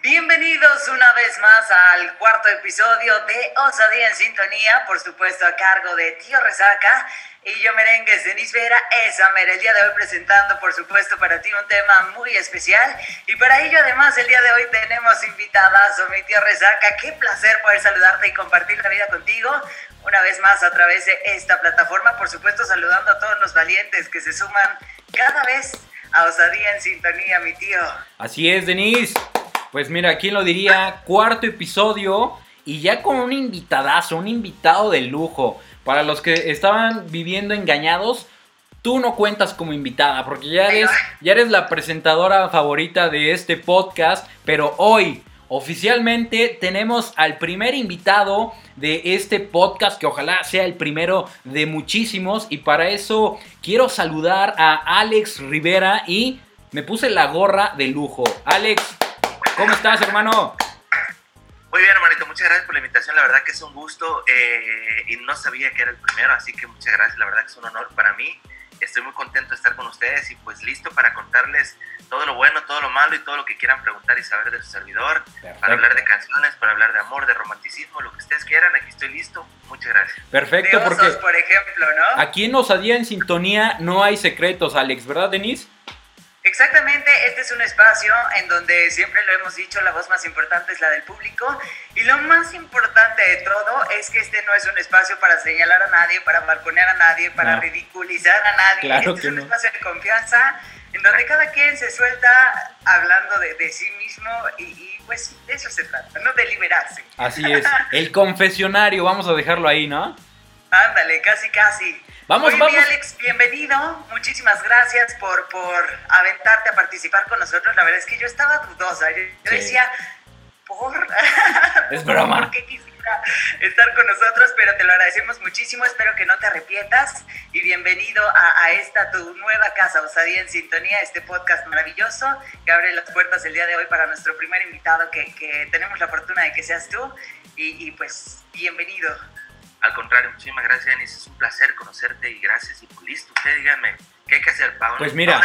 Bienvenidos una vez más al cuarto episodio de Osadía en Sintonía, por supuesto a cargo de Tío Resaca y yo merengues Denis Vera, esa mera, el día de hoy presentando por supuesto para ti un tema muy especial. Y para ello además el día de hoy tenemos invitadas a mi tío Resaca, qué placer poder saludarte y compartir la vida contigo una vez más a través de esta plataforma, por supuesto saludando a todos los valientes que se suman cada vez a Osadía en Sintonía, mi tío. Así es, Denise. Pues mira, ¿quién lo diría? Cuarto episodio y ya con un invitadazo, un invitado de lujo. Para los que estaban viviendo engañados, tú no cuentas como invitada porque ya eres, ya eres la presentadora favorita de este podcast, pero hoy oficialmente tenemos al primer invitado de este podcast que ojalá sea el primero de muchísimos y para eso quiero saludar a Alex Rivera y me puse la gorra de lujo. Alex, ¿Cómo estás, hermano? Muy bien, hermanito, muchas gracias por la invitación. La verdad que es un gusto eh, y no sabía que era el primero, así que muchas gracias. La verdad que es un honor para mí. Estoy muy contento de estar con ustedes y pues listo para contarles todo lo bueno, todo lo malo y todo lo que quieran preguntar y saber de su servidor. Para hablar de canciones, para hablar de amor, de romanticismo, lo que ustedes quieran. Aquí estoy listo. Muchas gracias. Perfecto, porque por ejemplo, ¿no? Aquí en Osadía en Sintonía no hay secretos, Alex, ¿verdad, Denise? Exactamente, este es un espacio en donde siempre lo hemos dicho, la voz más importante es la del público y lo más importante de todo es que este no es un espacio para señalar a nadie, para balconear a nadie, para ridiculizar a nadie, este es un espacio de confianza en donde cada quien se suelta hablando de, sí mismo y, pues de eso se trata, ¿no? De liberarse. Así es, el confesionario, vamos a dejarlo ahí, ¿no? Ándale, casi, casi. Vamos, vamos. Alex, bienvenido. Muchísimas gracias por, por aventarte a participar con nosotros. La verdad es que yo estaba dudosa. Yo, decía, ¿por? Es broma. ¿Por qué quisiera estar con nosotros? Pero te lo agradecemos muchísimo. Espero que no te arrepientas. Y bienvenido a, esta tu nueva casa, Osadía en Sintonía, este podcast maravilloso que abre las puertas el día de hoy para nuestro primer invitado, que, que tenemos la fortuna de que seas tú. Y, y pues, bienvenido. Al contrario, muchísimas gracias, Denis. Es un placer conocerte y gracias. Y pues listo, usted dígame, ¿qué hay que hacer, Pablo? Pues mira,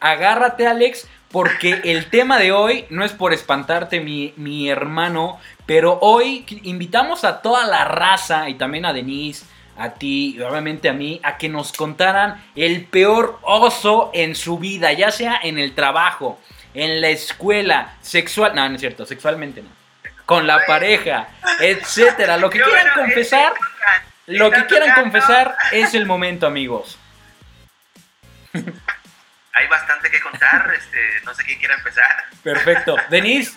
agárrate, Alex, porque el tema de hoy no es por espantarte, mi, mi hermano, pero hoy invitamos a toda la raza y también a Denise, a ti y obviamente a mí, a que nos contaran el peor oso en su vida, ya sea en el trabajo, en la escuela, sexual, no, no es cierto, sexualmente no con la pareja, etcétera. Lo que quieran confesar, lo que quieran confesar es el momento, amigos. Hay bastante que contar, este, no sé quién quiera empezar. Perfecto. Denise,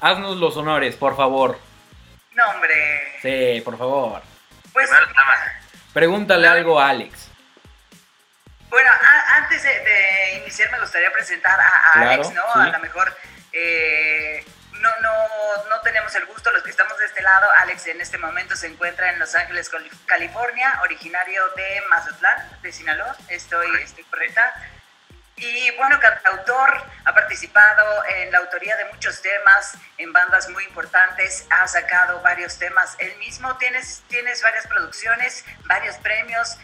haznos los honores, por favor. No, hombre. Sí, por favor. Pues, Pregúntale algo a Alex. Bueno, antes de, iniciar me gustaría presentar a, Alex, ¿no? A lo mejor eh, no, no, no tenemos el gusto, los que estamos de este lado, Alex en este momento se encuentra en Los Ángeles, California, originario de Mazatlán, de Sinaloa, estoy, estoy correcta. Y bueno, autor ha participado en la autoría de muchos temas, en bandas muy importantes, ha sacado varios temas él mismo, tienes, tienes varias producciones, varios premios,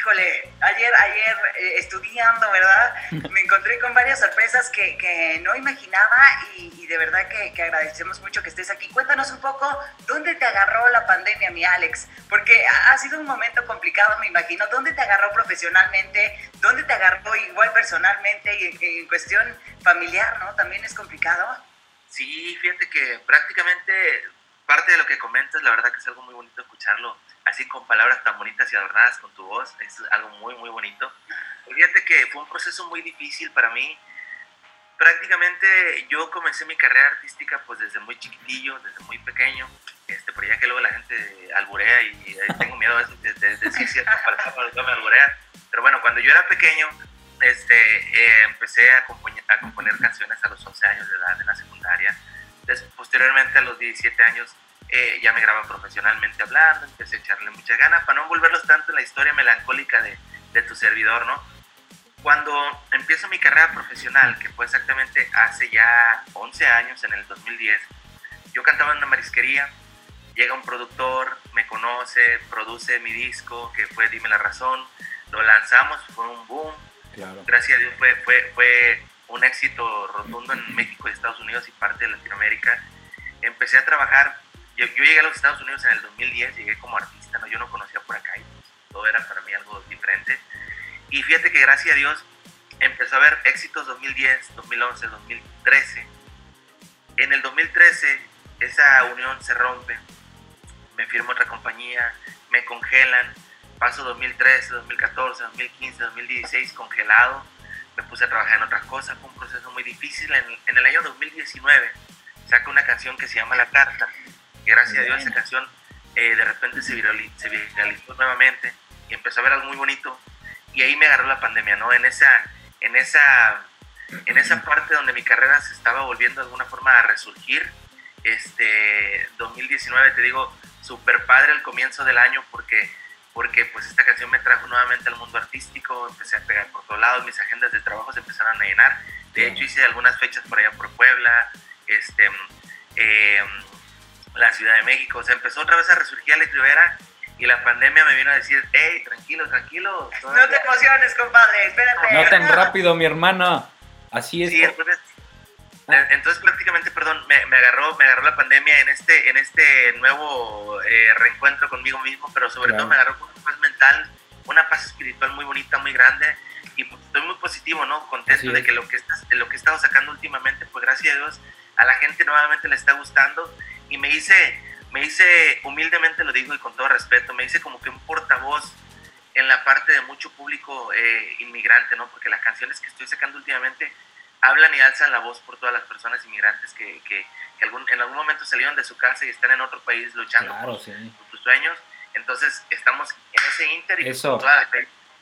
híjole, ayer, ayer eh, estudiando, ¿verdad? Me encontré con varias sorpresas que, que no imaginaba y, de verdad que, que, agradecemos mucho que estés aquí. Cuéntanos un poco dónde te agarró la pandemia, mi Alex, porque ha sido un momento complicado, me imagino. ¿Dónde te agarró profesionalmente? ¿Dónde te agarró igual personalmente y en, cuestión familiar, ¿no? También es complicado. Sí, fíjate que prácticamente parte de lo que comentas, la verdad que es algo muy bonito escucharlo así con palabras tan bonitas y adornadas con tu voz, es algo muy, muy bonito. Fíjate que fue un proceso muy difícil para mí. Prácticamente yo comencé mi carrera artística pues desde muy chiquitillo, desde muy pequeño, este, pero ya que luego la gente alburea y tengo miedo de, decir ciertas palabras cuando me alburea. Pero bueno, cuando yo era pequeño, este, eh, empecé a, a, componer canciones a los 11 años de edad en la secundaria. Posteriormente a los 17 años eh, ya me grababa profesionalmente hablando, empecé a echarle mucha ganas para no envolverlos tanto en la historia melancólica de, de tu servidor, ¿no? Cuando empiezo mi carrera profesional, que fue exactamente hace ya 11 años, en el 2010, yo cantaba en una marisquería, llega un productor, me conoce, produce mi disco, que fue Dime la Razón, lo lanzamos, fue un boom, gracias a Dios fue, fue, fue un éxito rotundo en México y Estados Unidos y parte de Latinoamérica. Empecé a trabajar, yo, llegué a los Estados Unidos en el 2010, llegué como artista, ¿no? yo no conocía por acá y pues, todo era para mí algo diferente. Y fíjate que gracias a Dios empezó a haber éxitos 2010, 2011, 2013. En el 2013 esa unión se rompe, me firmo otra compañía, me congelan, paso 2013, 2014, 2015, 2016 congelado, me puse a trabajar en otras cosas, fue un proceso muy difícil. En, el año 2019 saco una canción que se llama La Carta, y gracias a Dios esa canción eh, de repente se viralizó, se viralizó nuevamente y empezó a ver algo muy bonito y ahí me agarró la pandemia, ¿no? En esa, en esa, en esa parte donde mi carrera se estaba volviendo de alguna forma a resurgir, este 2019 te digo súper padre el comienzo del año porque porque pues esta canción me trajo nuevamente al mundo artístico, empecé a pegar por todos lados, mis agendas de trabajo se empezaron a llenar, de hecho hice algunas fechas por allá por Puebla, este, em, la Ciudad de México, se empezó otra vez a resurgir la Rivera y la pandemia me vino a decir, hey, tranquilo, tranquilo. No te emociones, compadre, espérate. No tan rápido, mi hermano. Así es. Sí, entonces entonces prácticamente, perdón, me, agarró, me agarró la pandemia en este, en este nuevo eh, reencuentro conmigo mismo, pero sobre todo me agarró con una paz mental, una paz espiritual muy bonita, muy grande, y pues, estoy muy positivo, ¿no? Contento de que lo que, estás, lo que he estado sacando últimamente, pues gracias a Dios, a la gente nuevamente le está gustando, y me hice, me hice, humildemente lo digo y con todo respeto, me hice como que un portavoz en la parte de mucho público eh, inmigrante, ¿no? Porque las canciones que estoy sacando últimamente hablan y alzan la voz por todas las personas inmigrantes que, que, en algún momento salieron de su casa y están en otro país luchando por, sus sueños. Entonces estamos en ese inter y Eso. toda la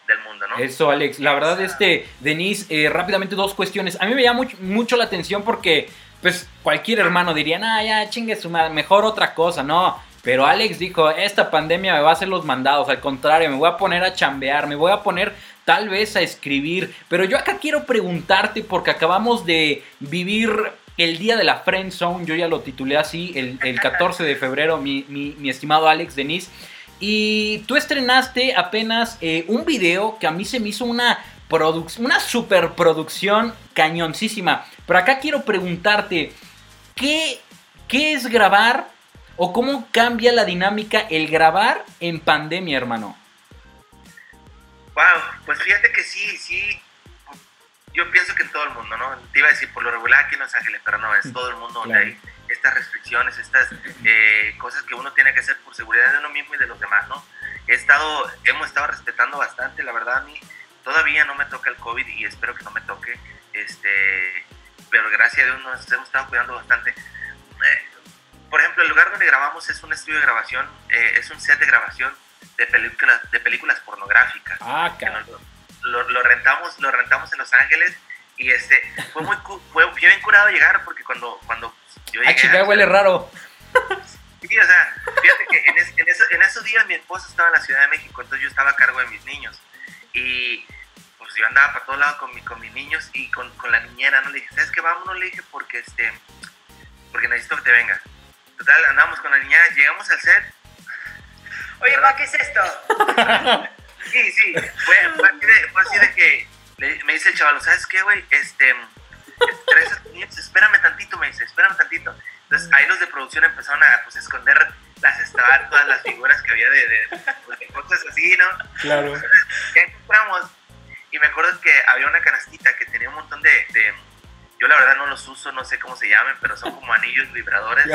del mundo, ¿no? Eso, Alex. La verdad, este, Denise, eh, rápidamente dos cuestiones. A mí me llama mucho, mucho la atención porque, pues, cualquier hermano diría, ah, ya, chingue su madre, mejor otra cosa, ¿no? Pero Alex dijo, esta pandemia me va a hacer los mandados, al contrario, me voy a poner a chambear, me voy a poner tal vez a escribir. Pero yo acá quiero preguntarte, porque acabamos de vivir el día de la Friend Zone, yo ya lo titulé así, el, 14 de febrero, mi, estimado Alex Denis. Y tú estrenaste apenas eh, un video que a mí se me hizo una, una superproducción cañoncísima. Pero acá quiero preguntarte, ¿qué, ¿qué es grabar o cómo cambia la dinámica el grabar en pandemia, hermano? Wow, pues fíjate que sí, sí. Yo pienso que en todo el mundo, ¿no? Te iba a decir por lo regular aquí en Los Ángeles, pero no, es todo el mundo donde hay estas restricciones, estas eh, cosas que uno tiene que hacer por seguridad de uno mismo y de los demás, ¿no? He estado, hemos estado respetando bastante, la verdad a mí todavía no me toca el COVID y espero que no me toque, este, pero gracias a Dios nos hemos estado cuidando bastante. Eh, por ejemplo, el lugar donde grabamos es un estudio de grabación, eh, es un set de grabación de películas, de películas pornográficas. Ah, Lo, rentamos, lo rentamos en Los Ángeles y este fue muy fue bien curado llegar porque cuando cuando yo llegué, ah, chica, huele raro. Sí, o sea, fíjate que en, esos días mi esposa estaba en la Ciudad de México, entonces yo estaba a cargo de mis niños y pues yo andaba para todos lados con, mi, con mis niños y con, con la niñera, ¿no? Le dije, ¿sabes qué? Vámonos, le dije, porque este, porque necesito que te vengas. Total, andamos con la niñera, llegamos al set Oye, ¿para qué es esto? sí, sí, fue, así, de, que me dice el chaval, ¿sabes qué, güey? Este, espérame tantito, me dice, espérame tantito. Entonces ahí los de producción empezaron a pues, esconder las estatuas, las figuras que había de, de, pues, cosas así, ¿no? Claro. ya encontramos y me acuerdo que había una canastita que tenía un montón de, de, yo la verdad no los uso, no sé cómo se llamen, pero son como anillos vibradores.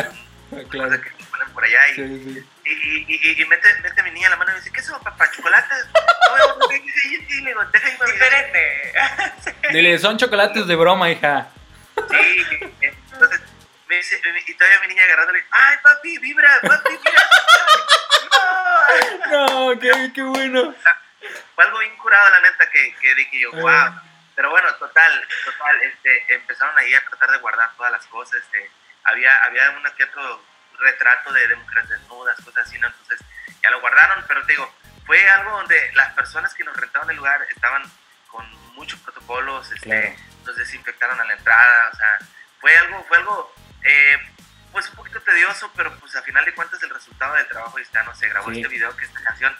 claro. que se ponen por allá y, sí, sí. y, y, y, mete, mete mi niña la mano y me dice, ¿qué son papá? ¿Chocolates? no, ¿qué dice? Diferente. Dile, son chocolates de broma, hija. Sí, entonces me dice, y todavía mi niña agarrándole, ¡ay, papi, vibra, papi, vibra! no, no qué, qué bueno. Fue algo bien curado, la neta, que, que dije yo, wow. Pero bueno, total, total, este, empezaron ahí a tratar de guardar todas las cosas, este, había, había un otro retrato de, de, mujeres desnudas, cosas así, ¿no? Entonces ya lo guardaron, pero te digo, fue algo donde las personas que nos rentaban el lugar estaban con muchos protocolos, este, nos desinfectaron a la entrada, o sea, fue algo, fue algo, eh, pues un poquito tedioso, pero pues a final de cuentas el resultado del trabajo está, no se grabó este video, que esta canción,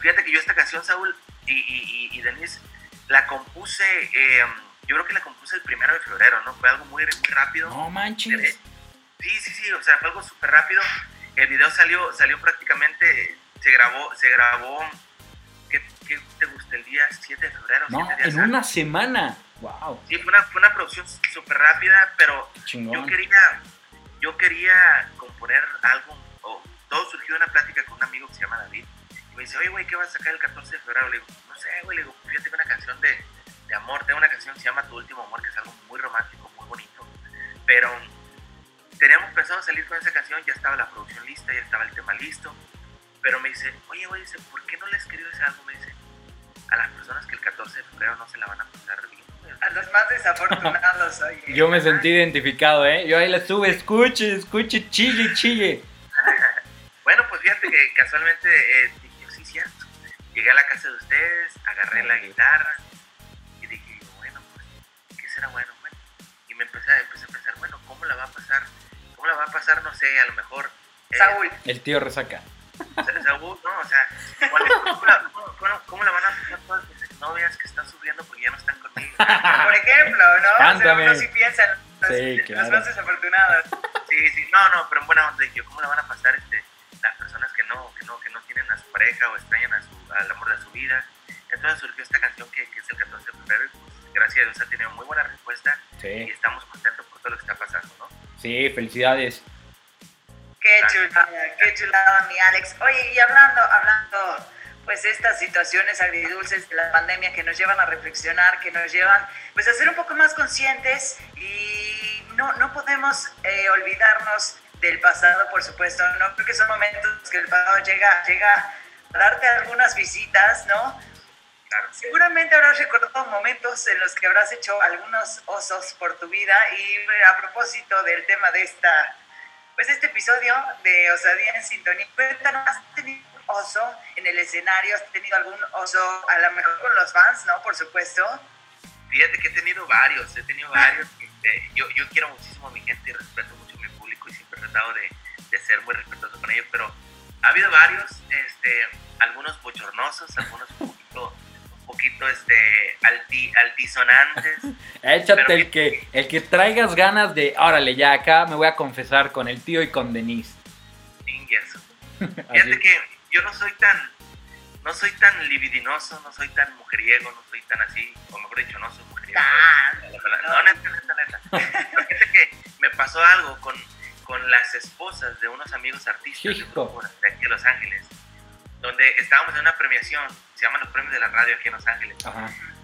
fíjate que yo esta canción, Saúl y, y, y Denise, la compuse eh, yo creo que la compuse el primero de febrero, ¿no? Fue algo muy, muy rápido. No manches. Sí, sí, sí, o sea, fue algo súper rápido. El video salió, salió prácticamente, se grabó, se grabó, ¿qué, te gusta? El día 7 de febrero. No, en una semana. Wow. Sí, fue una, fue una producción súper rápida, pero yo quería, yo quería componer algo, o todo surgió de una plática con un amigo que se llama David. Y me dice, oye, güey, ¿qué vas a sacar el 14 de febrero? Le digo, no sé, güey, le digo, fíjate una canción de, de amor, tengo una canción que se llama Tu Último Amor, que es algo muy romántico, muy bonito. Pero teníamos pensado salir con esa canción, ya estaba la producción lista, ya estaba el tema listo, pero me dice, oye, güey, dice, ¿por qué no le escribes algo? Me dice, a las personas que el 14 de febrero no se la van a pasar bien. A los más desafortunados, oye. Yo me sentí identificado, ¿eh? Yo ahí la sube, escuche, escuche, chille, chille. bueno, pues fíjate que casualmente eh, dije, sí, cierto. Llegué a la casa de ustedes, agarré la guitarra y dije, bueno, pues, ¿qué será bueno? Bueno, y me empecé, empecé a pensar, bueno, ¿cómo la va a pasar ¿Cómo la va a pasar? No sé, a lo mejor. Eh, Saúl. El tío resaca. Saúl, no, o sea, ¿cómo la, cómo, la van a pasar todas mis novias que están sufriendo porque ya no están conmigo? Por ejemplo, ¿no? Cántame. O sea, uno sí piensa los, sí, claro. más desafortunados. Sí, sí, no, no, pero en buena onda, yo, ¿cómo la van a pasar este, las personas que no, que no, que no tienen a su pareja o extrañan a su, al amor de su vida? Entonces surgió esta canción que, que es el 14 de febrero y pues, gracias a Dios ha tenido muy buena respuesta sí. y estamos contentos por todo lo que está pasando, ¿no? Sí, felicidades. Qué chulada, qué chulada, mi Alex. Oye, y hablando, hablando, pues estas situaciones agridulces de la pandemia que nos llevan a reflexionar, que nos llevan, pues a ser un poco más conscientes y no, no podemos eh, olvidarnos del pasado, por supuesto, ¿no? Porque son momentos que el pasado llega, llega a darte algunas visitas, ¿no? Seguramente habrás recordado momentos en los que habrás hecho algunos osos por tu vida y a propósito del tema de esta, pues este episodio de Osadía en Sintonía, cuéntanos, ¿has tenido un oso en el escenario? ¿Has tenido algún oso a lo mejor con los fans, no? Por supuesto. Fíjate que he tenido varios, he tenido varios. Este, yo, yo quiero muchísimo a mi gente y respeto mucho a mi público y siempre he tratado de, de ser muy respetuoso con ellos, pero ha habido varios, este, algunos bochornosos, algunos un poquito este alti, altisonantes. Échate el que, el que traigas ganas de, órale, ya acá me voy a confesar con el tío y con Denise. Fíjate que yo no soy tan, no soy tan libidinoso, no soy tan mujeriego, no soy tan así, o mejor dicho, no soy mujeriego. Ah, no, neta, neta, neta. Fíjate que me pasó algo con, con las esposas de unos amigos artistas de aquí de Los Ángeles donde estábamos en una premiación, se llaman los premios de la radio aquí en Los Ángeles,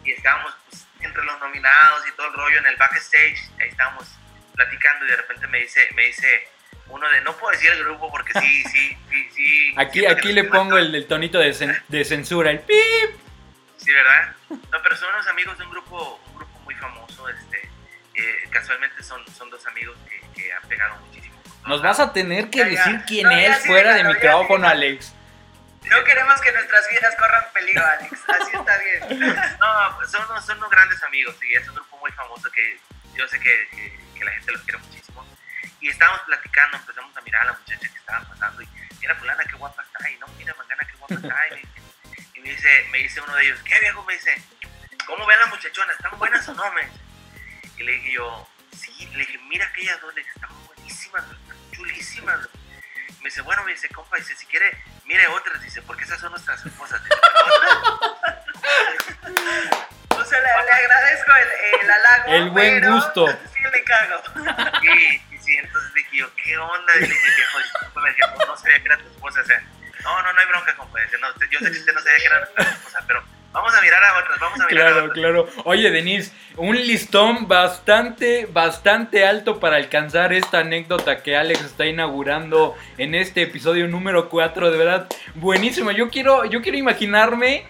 y estábamos pues, entre los nominados y todo el rollo en el backstage, ahí estábamos platicando y de repente me dice, me dice uno de, no puedo decir el grupo porque sí, sí, sí, sí. Aquí, aquí le pongo el, tonito de, de, censura, el pip. Sí, ¿verdad? No, pero son unos amigos de un grupo, un grupo muy famoso, este, eh, casualmente son, son dos amigos que, que han pegado muchísimo. Nos vas a tener que decir quién es fuera de micrófono, Alex. No queremos que nuestras vidas corran peligro, Alex. Así está bien. No, pues son, son unos grandes amigos y es un grupo muy famoso que yo sé que, que, la gente los quiere muchísimo. Y estábamos platicando, empezamos a mirar a la muchacha que estaban pasando y mira, fulana, qué guapa está. Y no, mira, mangana, qué guapa está. Y me dice, me dice uno de ellos, ¿qué viejo? Me dice, ¿cómo ven las muchachonas? ¿Están buenas o no? Me Y le dije yo, sí, le dije, mira aquellas dos, le dije, están buenísimas, chulísimas me dice, bueno, me dice, compa, dice, si quiere, mire otras, dice, porque esas son nuestras esposas. o sea, le, agradezco el, el, halago. El buen gusto. Sí, le cago. Sí, sí, entonces dije yo, ¿qué onda? Y le dije, pues, me dije, no sabía que era tu esposa, o sea, no, no, no hay bronca, compa. Dice, no, yo sé que usted no sabía que era tu esposa, pero Vamos a mirar a otras, vamos a mirar claro, a otras. Claro, Oye, Denise, un listón bastante, bastante alto para alcanzar esta anécdota que Alex está inaugurando en este episodio número 4. De verdad, buenísimo. Yo quiero, yo quiero imaginarme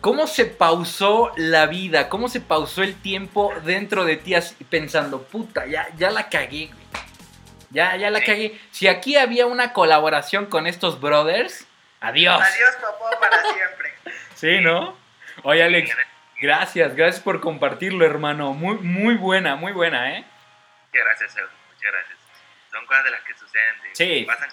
cómo se pausó la vida, cómo se pausó el tiempo dentro de ti pensando, puta, ya, ya la cagué, Ya, ya la cagué. Si aquí había una colaboración con estos brothers, adiós. Adiós, papá, para siempre. Sí, ¿no? Oye, Alex, gracias, gracias por compartirlo, hermano. Muy, muy buena, muy buena, ¿eh? Muchas gracias, muchas gracias. Son cosas de las que suceden. Sí. Pasan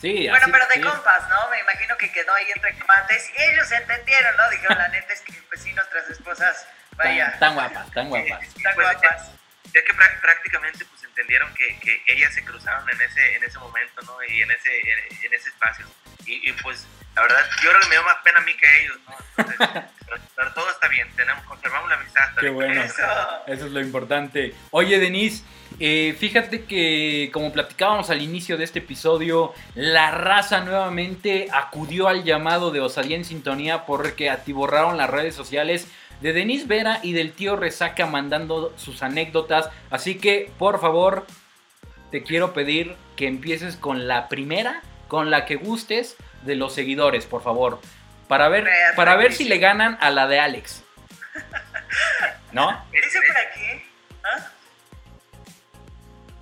Sí, bueno, pero de compas, ¿no? Me imagino que quedó ahí entre combates y ellos entendieron, ¿no? Dijeron, la neta es que pues sí, nuestras esposas Vaya. Tan, guapas, tan guapas. tan pues, guapas. Ya, que prácticamente pues entendieron que, que, ellas se cruzaron en ese, en ese momento, ¿no? Y en ese, en, ese espacio. Y, pues, la verdad, yo creo que me dio más pena a mí que a ellos, ¿no? pero, todo está bien, tenemos, conservamos la amistad. Qué bueno. Eso. Eso es lo importante. Oye, Denise. Eh, fíjate que, como platicábamos al inicio de este episodio, la raza nuevamente acudió al llamado de Osadía en Sintonía porque atiborraron las redes sociales de Denise Vera y del tío Resaca mandando sus anécdotas. Así que, por favor, te quiero pedir que empieces con la primera, con la que gustes de los seguidores, por favor. Para ver, para ver si le ganan a la de Alex. ¿No? Dice por aquí. ¿Ah?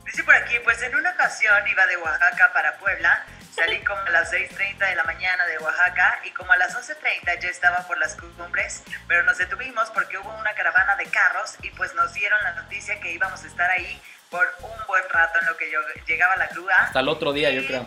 Dice por aquí, pues en una ocasión iba de Oaxaca para Puebla, salí como a las 6.30 de la mañana de Oaxaca y como a las 11.30 ya estaba por las cumbres, pero nos detuvimos porque hubo una caravana de carros y pues nos dieron la noticia que íbamos a estar ahí por un buen rato en lo que yo llegaba la grúa. Hasta el otro día, yo creo.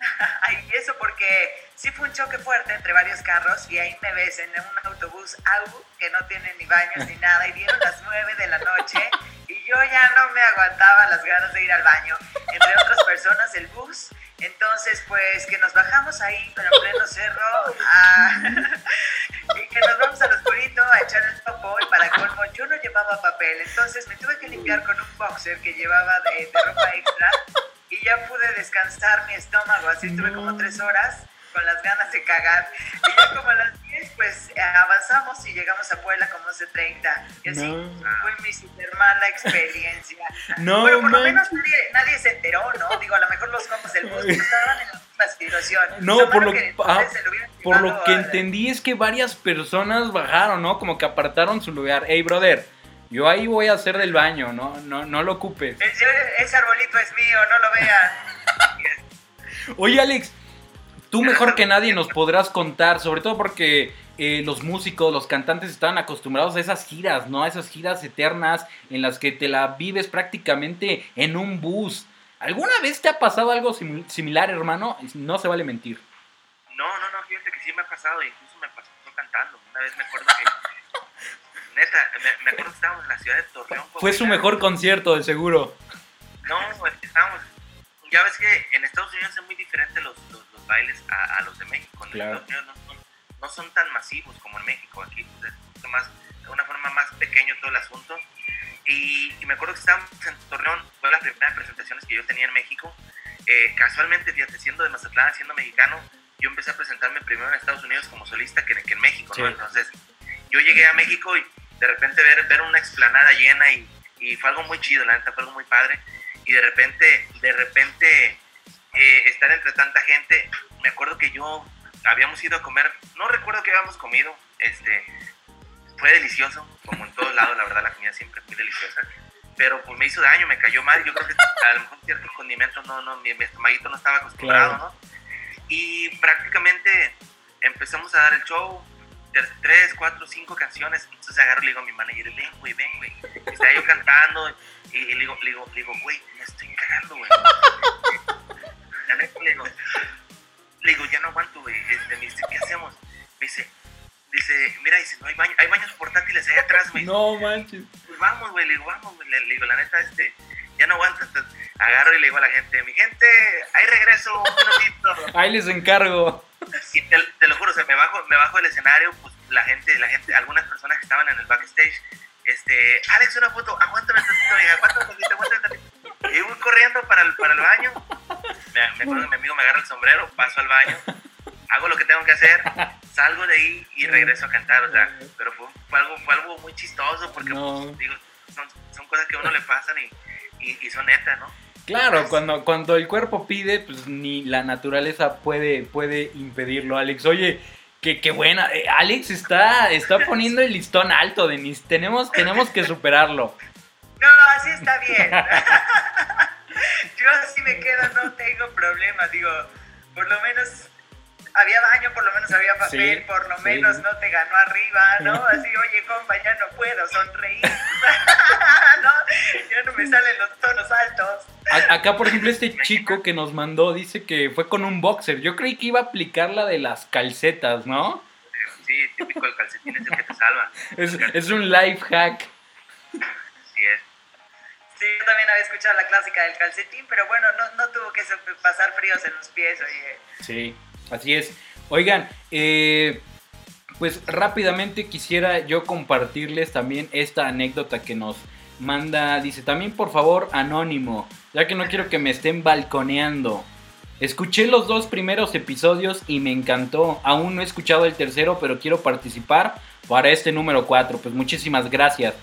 Ay, eso porque sí fue un choque fuerte entre varios carros y ahí me ves en un autobús AU que no tiene ni baños ni nada y dieron las 9 de la noche y yo ya no me aguantaba las ganas de ir al baño. Entre otras personas, el bus. Entonces, pues que nos bajamos ahí, pero en pleno cerro, y que nos vamos al oscurito a echar el topo y para colmo yo no llevaba papel, entonces me tuve que limpiar con un boxer que llevaba de ropa extra y ya pude descansar mi estómago. Así estuve como tres horas con las ganas de cagar. Y ya como a las 10, pues avanzamos y llegamos a Puebla como hace 30. Y así fue mi super mala experiencia. No, bueno, por lo menos nadie, se enteró, ¿no? Digo, a lo mejor los compas del bus estaban en la misma situación. No, por lo, que, ah, por lo que entendí es que varias personas bajaron, ¿no? Como que apartaron su lugar. Hey, brother yo ahí voy a hacer del baño, no, no, no lo ocupes. Ese arbolito es mío, no lo vean. Oye, Alex, tú mejor que nadie nos podrás contar, sobre todo porque eh, los músicos, los cantantes están acostumbrados a esas giras, ¿no? A esas giras eternas en las que te la vives prácticamente en un bus. ¿Alguna vez te ha pasado algo similar, hermano? No se vale mentir. No, no, no, fíjate que sí me ha pasado, incluso me pasó cantando. Una vez me acuerdo que neta, me, acuerdo que estábamos en la ciudad de Torreón. Fue su mejor concierto, de seguro. No, estábamos. Ya ves que en Estados Unidos son muy diferentes los, los, bailes a, los de México. En Estados Unidos no son, tan masivos como en México. Aquí pues, es más, de una forma más pequeño todo el asunto. Y, me acuerdo que estábamos en Torreón, fue las primeras presentaciones que yo tenía en México. Eh, casualmente, fíjate, siendo de Mazatlán, siendo mexicano, yo empecé a presentarme primero en Estados Unidos como solista que, que en México, ¿no? Entonces, yo llegué a México y de repente ver, ver una explanada llena y, y, fue algo muy chido, la neta fue algo muy padre. Y de repente, de repente, eh, estar entre tanta gente, me acuerdo que yo habíamos ido a comer, no recuerdo qué habíamos comido, este, fue delicioso, como en todos lados, la verdad la comida siempre muy deliciosa, pero pues me hizo daño, me cayó mal, yo creo que a lo mejor ciertos condimentos, no, no, mi, mi estomaguito no estaba acostumbrado, ¿no? Y prácticamente empezamos a dar el show, tres, cuatro, cinco canciones. Entonces agarro y le digo a mi manager, ven, güey, ven, güey. Estaba yo cantando y, le digo, le digo, le digo, güey, me estoy cagando, güey. le digo, le digo, ya no aguanto, güey. Este, me dice, ¿qué hacemos? Me dice, dice, mira, dice, no hay baño, hay baños portátiles ahí atrás, güey. No manches. Pues vamos, güey, le digo, vamos, güey. Le, digo, la neta, este, ya no aguanto. Entonces, agarro y le digo a la gente, mi gente, ahí regreso un minutito. Ahí les encargo. Y te, sea, me bajo, me bajo del escenario, pues la gente, la gente, algunas personas que estaban en el backstage, este, Alex, una foto, aguántame tantito, aguántame tantito, aguántame tantito. Y voy corriendo para el, para el baño. Me, me acuerdo que mi amigo me agarra el sombrero, paso al baño, hago lo que tengo que hacer, salgo de ahí y regreso a cantar, o sea, pero fue, fue algo, fue algo muy chistoso porque, pues, digo, son, son, cosas que a uno le pasan y, y, y son netas, ¿no? Claro, cuando, cuando el cuerpo pide, pues ni la naturaleza puede, puede impedirlo, Alex. Oye, qué, qué buena. Eh, Alex está, está poniendo el listón alto, Denis. Tenemos, tenemos que superarlo. No, así está bien. Yo así me quedo, no tengo problema. Digo, por lo menos había baño, por lo menos había papel, por lo menos no te ganó arriba, ¿no? Así, oye, compa, ya no puedo sonreír, ¿no? Ya no me salen los tonos altos. acá, por ejemplo, este chico que nos mandó dice que fue con un boxer. Yo creí que iba a aplicar la de las calcetas, ¿no? Sí, típico el calcetín es el que te salva. Es, es un life hack. Sí es. Sí, yo también había escuchado la clásica del calcetín, pero bueno, no, no tuvo que pasar fríos en los pies, oye. Sí, así es. Oigan, eh, pues rápidamente quisiera yo compartirles también esta anécdota que nos manda, dice, también por favor, anónimo, ya que no quiero que me estén balconeando. Escuché los dos primeros episodios y me encantó. Aún no he escuchado el tercero, pero quiero participar para este número 4. Pues muchísimas gracias.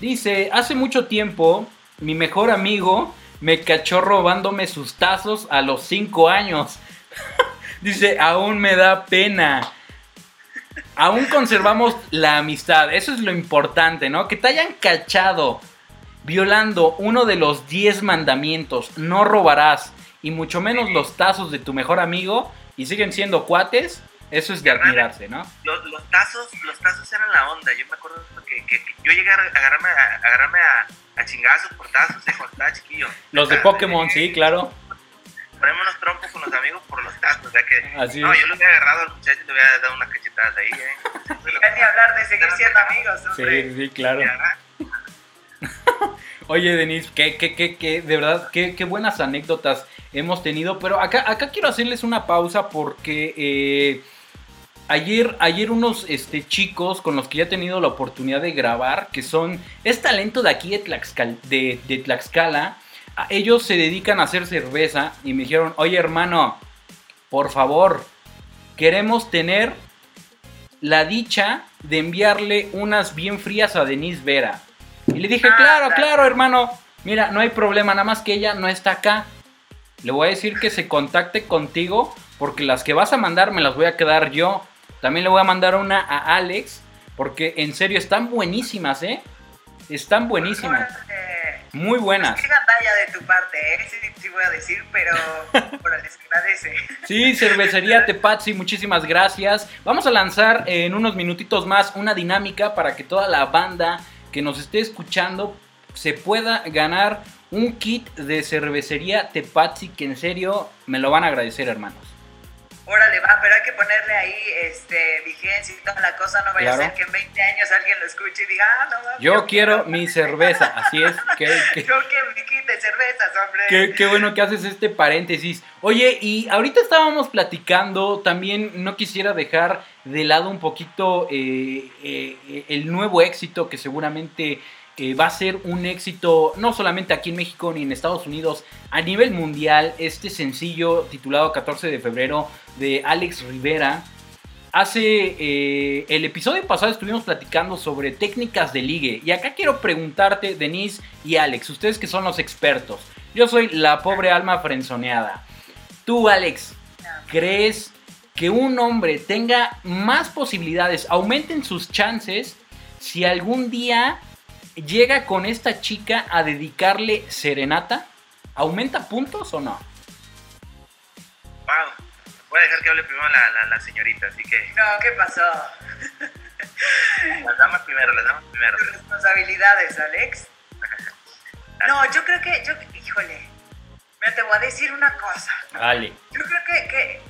Dice, hace mucho tiempo mi mejor amigo me cachó robándome sus tazos a los 5 años. Dice, aún me da pena. Aún conservamos la amistad. Eso es lo importante, ¿no? Que te hayan cachado violando uno de los 10 mandamientos. No robarás y mucho menos los tazos de tu mejor amigo y siguen siendo cuates, eso es de admirarse, ¿no? Los, los, tazos, los tazos eran la onda. Yo me acuerdo que, que, yo llegué a agarrarme a, agarrarme a, a chingazos por tazos, eh, estaba chiquillo. Los de Pokémon, sí, claro. Ponemos unos trompos con los amigos o sea que... Así no, yo lo hubiera agarrado al muchacho y le hubiera dado una cachetada ahí, ¿eh? ni hablar de seguir siendo amigos, hombre. Sí, sí, claro. Oye, Denise, que, que, que, que, de verdad, qué, qué buenas anécdotas hemos tenido. Pero acá, acá quiero hacerles una pausa porque eh, ayer, ayer unos este, chicos con los que ya he tenido la oportunidad de grabar, que son, es talento de aquí de, Tlaxcal, de, de Tlaxcala, ellos se dedican a hacer cerveza y me dijeron, oye hermano, por favor, queremos tener la dicha de enviarle unas bien frías a Denise Vera. Y le dije, claro, claro, hermano, mira, no hay problema, nada más que ella no está acá. Le voy a decir que se contacte contigo porque las que vas a mandar me las voy a quedar yo. También le voy a mandar una a Alex porque en serio están buenísimas, ¿eh? Están buenísimas. Muy buenas. Qué gandalla de tu parte, ¿eh? Sí, sí voy a decir, pero les agradece. Sí, cervecería Tepazzi, muchísimas gracias. Vamos a lanzar en unos minutitos más una dinámica para que toda la banda que nos esté escuchando se pueda ganar un kit de cervecería Tepazzi que en serio me lo van a agradecer, hermanos. Órale, va, pero hay que ponerle ahí este, vigencia y toda la cosa. No vaya a ser que en 20 años alguien lo escuche y diga, ah, no, Yo, quiero, mi cerveza, así es. Que, yo quiero mi kit de cervezas, hombre. Qué, qué, bueno que haces este paréntesis. Oye, y ahorita estábamos platicando, también no quisiera dejar de lado un poquito eh, eh, el nuevo éxito que seguramente va a ser un éxito no solamente aquí en México ni en Estados Unidos, a nivel mundial, este sencillo titulado 14 de febrero de Alex Rivera. Hace eh, el episodio pasado estuvimos platicando sobre técnicas de ligue y acá quiero preguntarte, Denise y Alex, ustedes que son los expertos. Yo soy la pobre alma frenzoneada. Tú, Alex, ¿crees que un hombre tenga más posibilidades, aumenten sus chances si algún día llega con esta chica a dedicarle serenata? ¿Aumenta puntos o no? Wow. Voy a dejar que hable primero la, la, señorita, así que. No, ¿qué pasó? Las damas primero, las damas primero. responsabilidades, Alex. No, yo creo que. Yo, híjole. Mira, te voy a decir una cosa. Vale. Yo creo que, que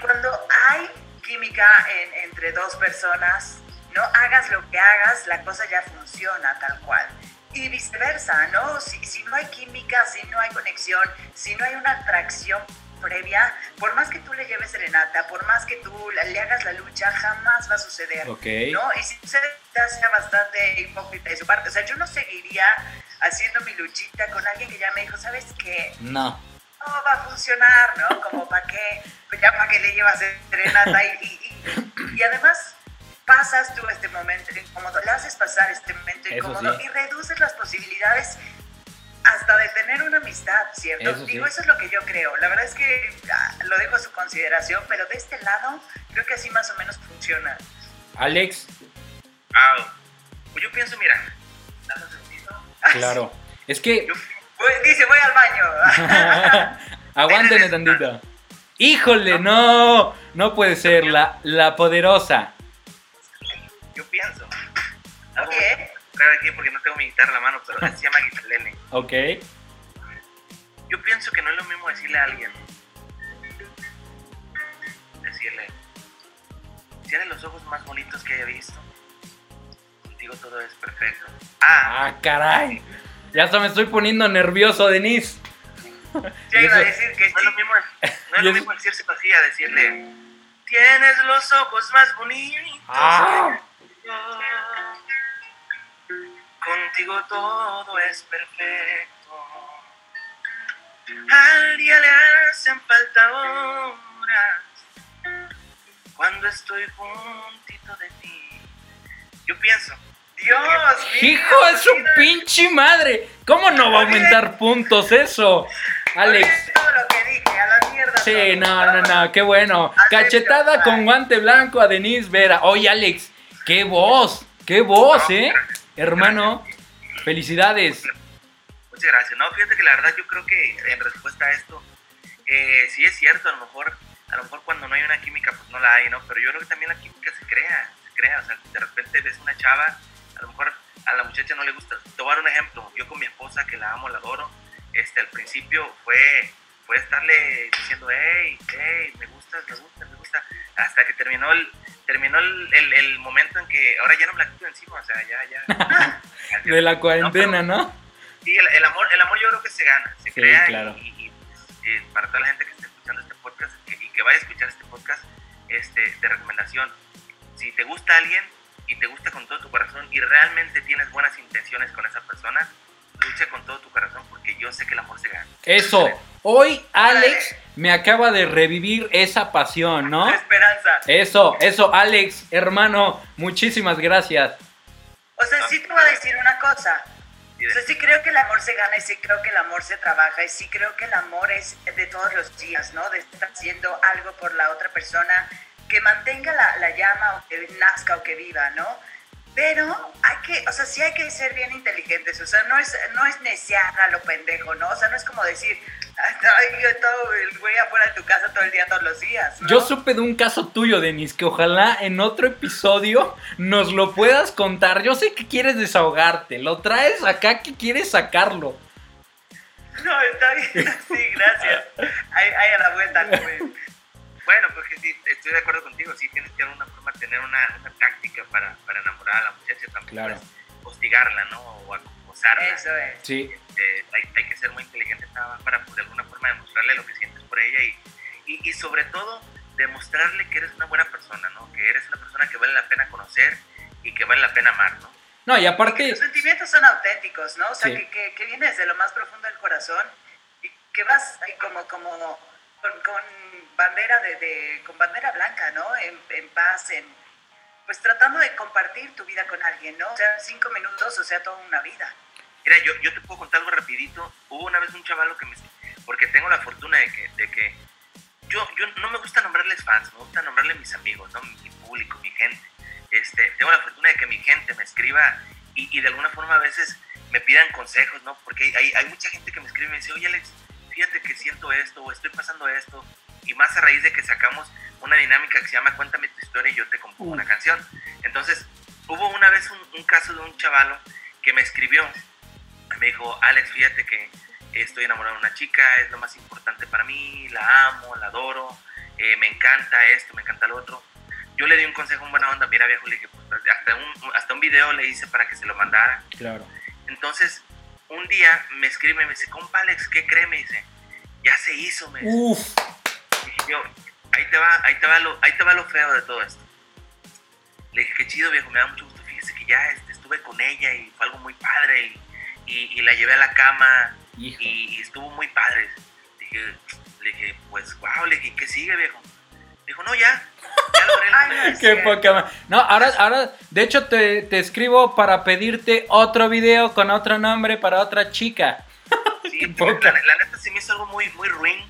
cuando hay química entre dos personas, no hagas lo que hagas, la cosa ya funciona tal cual. Y viceversa, ¿no? Si, si no hay química, si no hay conexión, si no hay una atracción previa, por más que tú le lleves serenata, por más que tú le hagas la lucha, jamás va a suceder. ¿no? Y si sucede, sea bastante hipócrita de su parte. O sea, yo no seguiría haciendo mi luchita con alguien que ya me dijo, ¿sabes qué? No. No va a funcionar, ¿no? Como para qué, pues ya para qué le llevas serenata y, y, y además pasas tú este momento incómodo, le haces pasar este momento incómodo y reduces las posibilidades hasta de tener una amistad, ¿cierto? Digo, eso es lo que yo creo. La verdad es que ah, lo dejo a su consideración, pero de este lado creo que así más o menos funciona. Alex. Ah, pues yo pienso, mira, Claro. Es que... dice, voy al baño. Aguántenme tantito. Híjole, no, no puede ser, la, la poderosa yo pienso. Algo claro aquí porque no tengo mi guitarra en la mano, pero se llama guitarlele. Ok. Yo pienso que no es lo mismo decirle a alguien. Decirle, tiene los ojos más bonitos que haya visto. contigo todo es perfecto. Ah, ah caray. Ya hasta me estoy poniendo nervioso, Denise. Ya iba a decir que no es lo mismo, no es lo mismo decirse así a decirle, tienes los ojos más bonitos. Ah. Contigo todo es perfecto. Al día le hacen falta horas cuando estoy juntito de ti. Yo pienso, Dios ¡Hijo de su pinche madre! ¿Cómo no va a aumentar puntos eso? Alex. Todo lo que dije, a la mierda. Sí, no, no, no, qué bueno. Cachetada con guante blanco a Denise Vera. Oye, Alex, qué voz, qué voz, ¿eh? Hermano, felicidades. Muchas gracias. No, fíjate que la verdad yo creo que en respuesta a esto, eh, sí es cierto, a lo mejor a lo mejor cuando no hay una química pues no la hay, ¿no? Pero yo creo que también la química se crea, se crea, o sea, de repente ves una chava, a lo mejor a la muchacha no le gusta. Te voy a dar un ejemplo, yo con mi esposa que la amo, la adoro, este, al principio fue, fue estarle diciendo, hey, hey, me gustas, me gusta, me gusta, hasta que terminó el, terminó el, el, momento en que ahora ya no me la quito encima, o sea, ya, ya. de la cuarentena, ¿no? Sí, el, amor, el amor yo creo que se gana, se crea claro. y, pues, para toda la gente que está escuchando este podcast y que vaya a escuchar este podcast este, de recomendación, si te gusta alguien y te gusta con todo tu corazón y realmente tienes buenas intenciones con esa persona, lucha con todo tu corazón porque yo sé que el amor se gana. Eso. Hoy Alex me acaba de revivir esa pasión, ¿no? esperanza. Eso, eso, Alex, hermano, muchísimas gracias. O sea, sí te voy a decir una cosa. O sea, sí creo que el amor se gana y sí creo que el amor se trabaja y sí creo que el amor es de todos los días, ¿no? De estar haciendo algo por la otra persona que mantenga la, la llama o que nazca o que viva, ¿no? Pero hay que, o sea, sí hay que ser bien inteligentes, o sea, no es, no es neciar a lo pendejo, ¿no? O sea, no es como decir, ay, yo todo el güey afuera de tu casa todo el día, todos los días. Yo supe de un caso tuyo, Denis, que ojalá en otro episodio nos lo puedas contar. Yo sé que quieres desahogarte, lo traes acá que quieres sacarlo. No, está bien, sí, gracias. Ahí, a la vuelta, güey. Bueno, porque sí, estoy de acuerdo contigo, sí tienes que de alguna forma tener una, una táctica para, para, enamorar a la muchacha, tampoco claro. hostigarla, ¿no? O acosarla. Eso es. Sí. Este, hay, hay, que ser muy inteligente para pues, de alguna forma demostrarle lo que sientes por ella y, y, y, sobre todo demostrarle que eres una buena persona, ¿no? Que eres una persona que vale la pena conocer y que vale la pena amar, ¿no? No, y aparte... los sentimientos son auténticos, ¿no? O sea, que, que, que viene desde lo más profundo del corazón y que vas ahí como, como con, bandera de, con bandera blanca, ¿no? En, paz, en pues tratando de compartir tu vida con alguien, ¿no? O sea, cinco minutos, o sea, toda una vida. Mira, yo, yo te puedo contar algo rapidito. Hubo una vez un chavalo que me... Porque tengo la fortuna de que, de que yo, yo no me gusta nombrarles fans, me gusta nombrarle mis amigos, ¿no? Mi público, mi gente. Este, tengo la fortuna de que mi gente me escriba y, y de alguna forma a veces me pidan consejos, ¿no? Porque hay, hay, mucha gente que me escribe y me dice, oye Alex, fíjate que siento esto o estoy pasando esto y más a raíz de que sacamos una dinámica que se llama Cuéntame tu historia y yo te compongo una canción. Entonces, hubo una vez un, caso de un chavalo que me escribió, me dijo, Alex, fíjate que estoy enamorado de una chica, es lo más importante para mí, la amo, la adoro, eh, me encanta esto, me encanta lo otro. Yo le di un consejo en buena onda, mira viejo, le dije, pues, hasta, un, hasta un video le hice para que se lo mandara. Claro. Entonces, un día me escribe y me dice, compa Alex, ¿qué cree? Me dice, ya se hizo, me dice. Uf ahí te va, ahí te va lo, ahí te va lo feo de todo esto. Le dije, qué chido, viejo, me da mucho gusto. Fíjese que ya este, estuve con ella y fue algo muy padre. Y, la llevé a la cama y, estuvo muy padre. Le dije, le dije, pues, wow, le dije, ¿qué sigue, viejo? Dijo, no, ya. Ya logré Qué poca No, ahora, ahora, de hecho, te, te, escribo para pedirte otro video con otro nombre para otra chica. Sí, la, la, neta se me hizo algo muy, muy ruin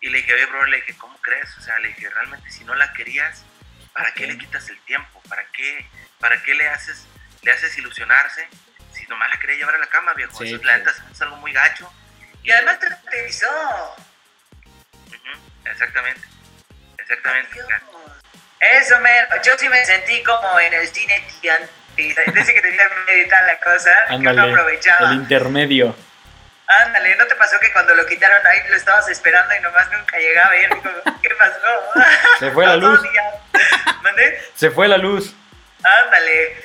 y le dije, oye, bro, le dije, ¿cómo crees? O sea, le dije, realmente si no la querías, ¿para qué le quitas el tiempo? ¿Para qué, para qué le haces, le haces ilusionarse? Si nomás la quería llevar a la cama, viejo. Eso la neta es algo muy gacho. Y, además te utilizó. exactamente. Exactamente. Eso, me, yo sí me sentí como en el cine que tenía que meditar la cosa, que no aprovechaba. El intermedio. Ándale, ¿no te pasó que cuando lo quitaron ahí lo estabas esperando y nomás nunca llegaba? Y él dijo, ¿qué pasó? Se fue la luz. Se fue la luz. Ándale.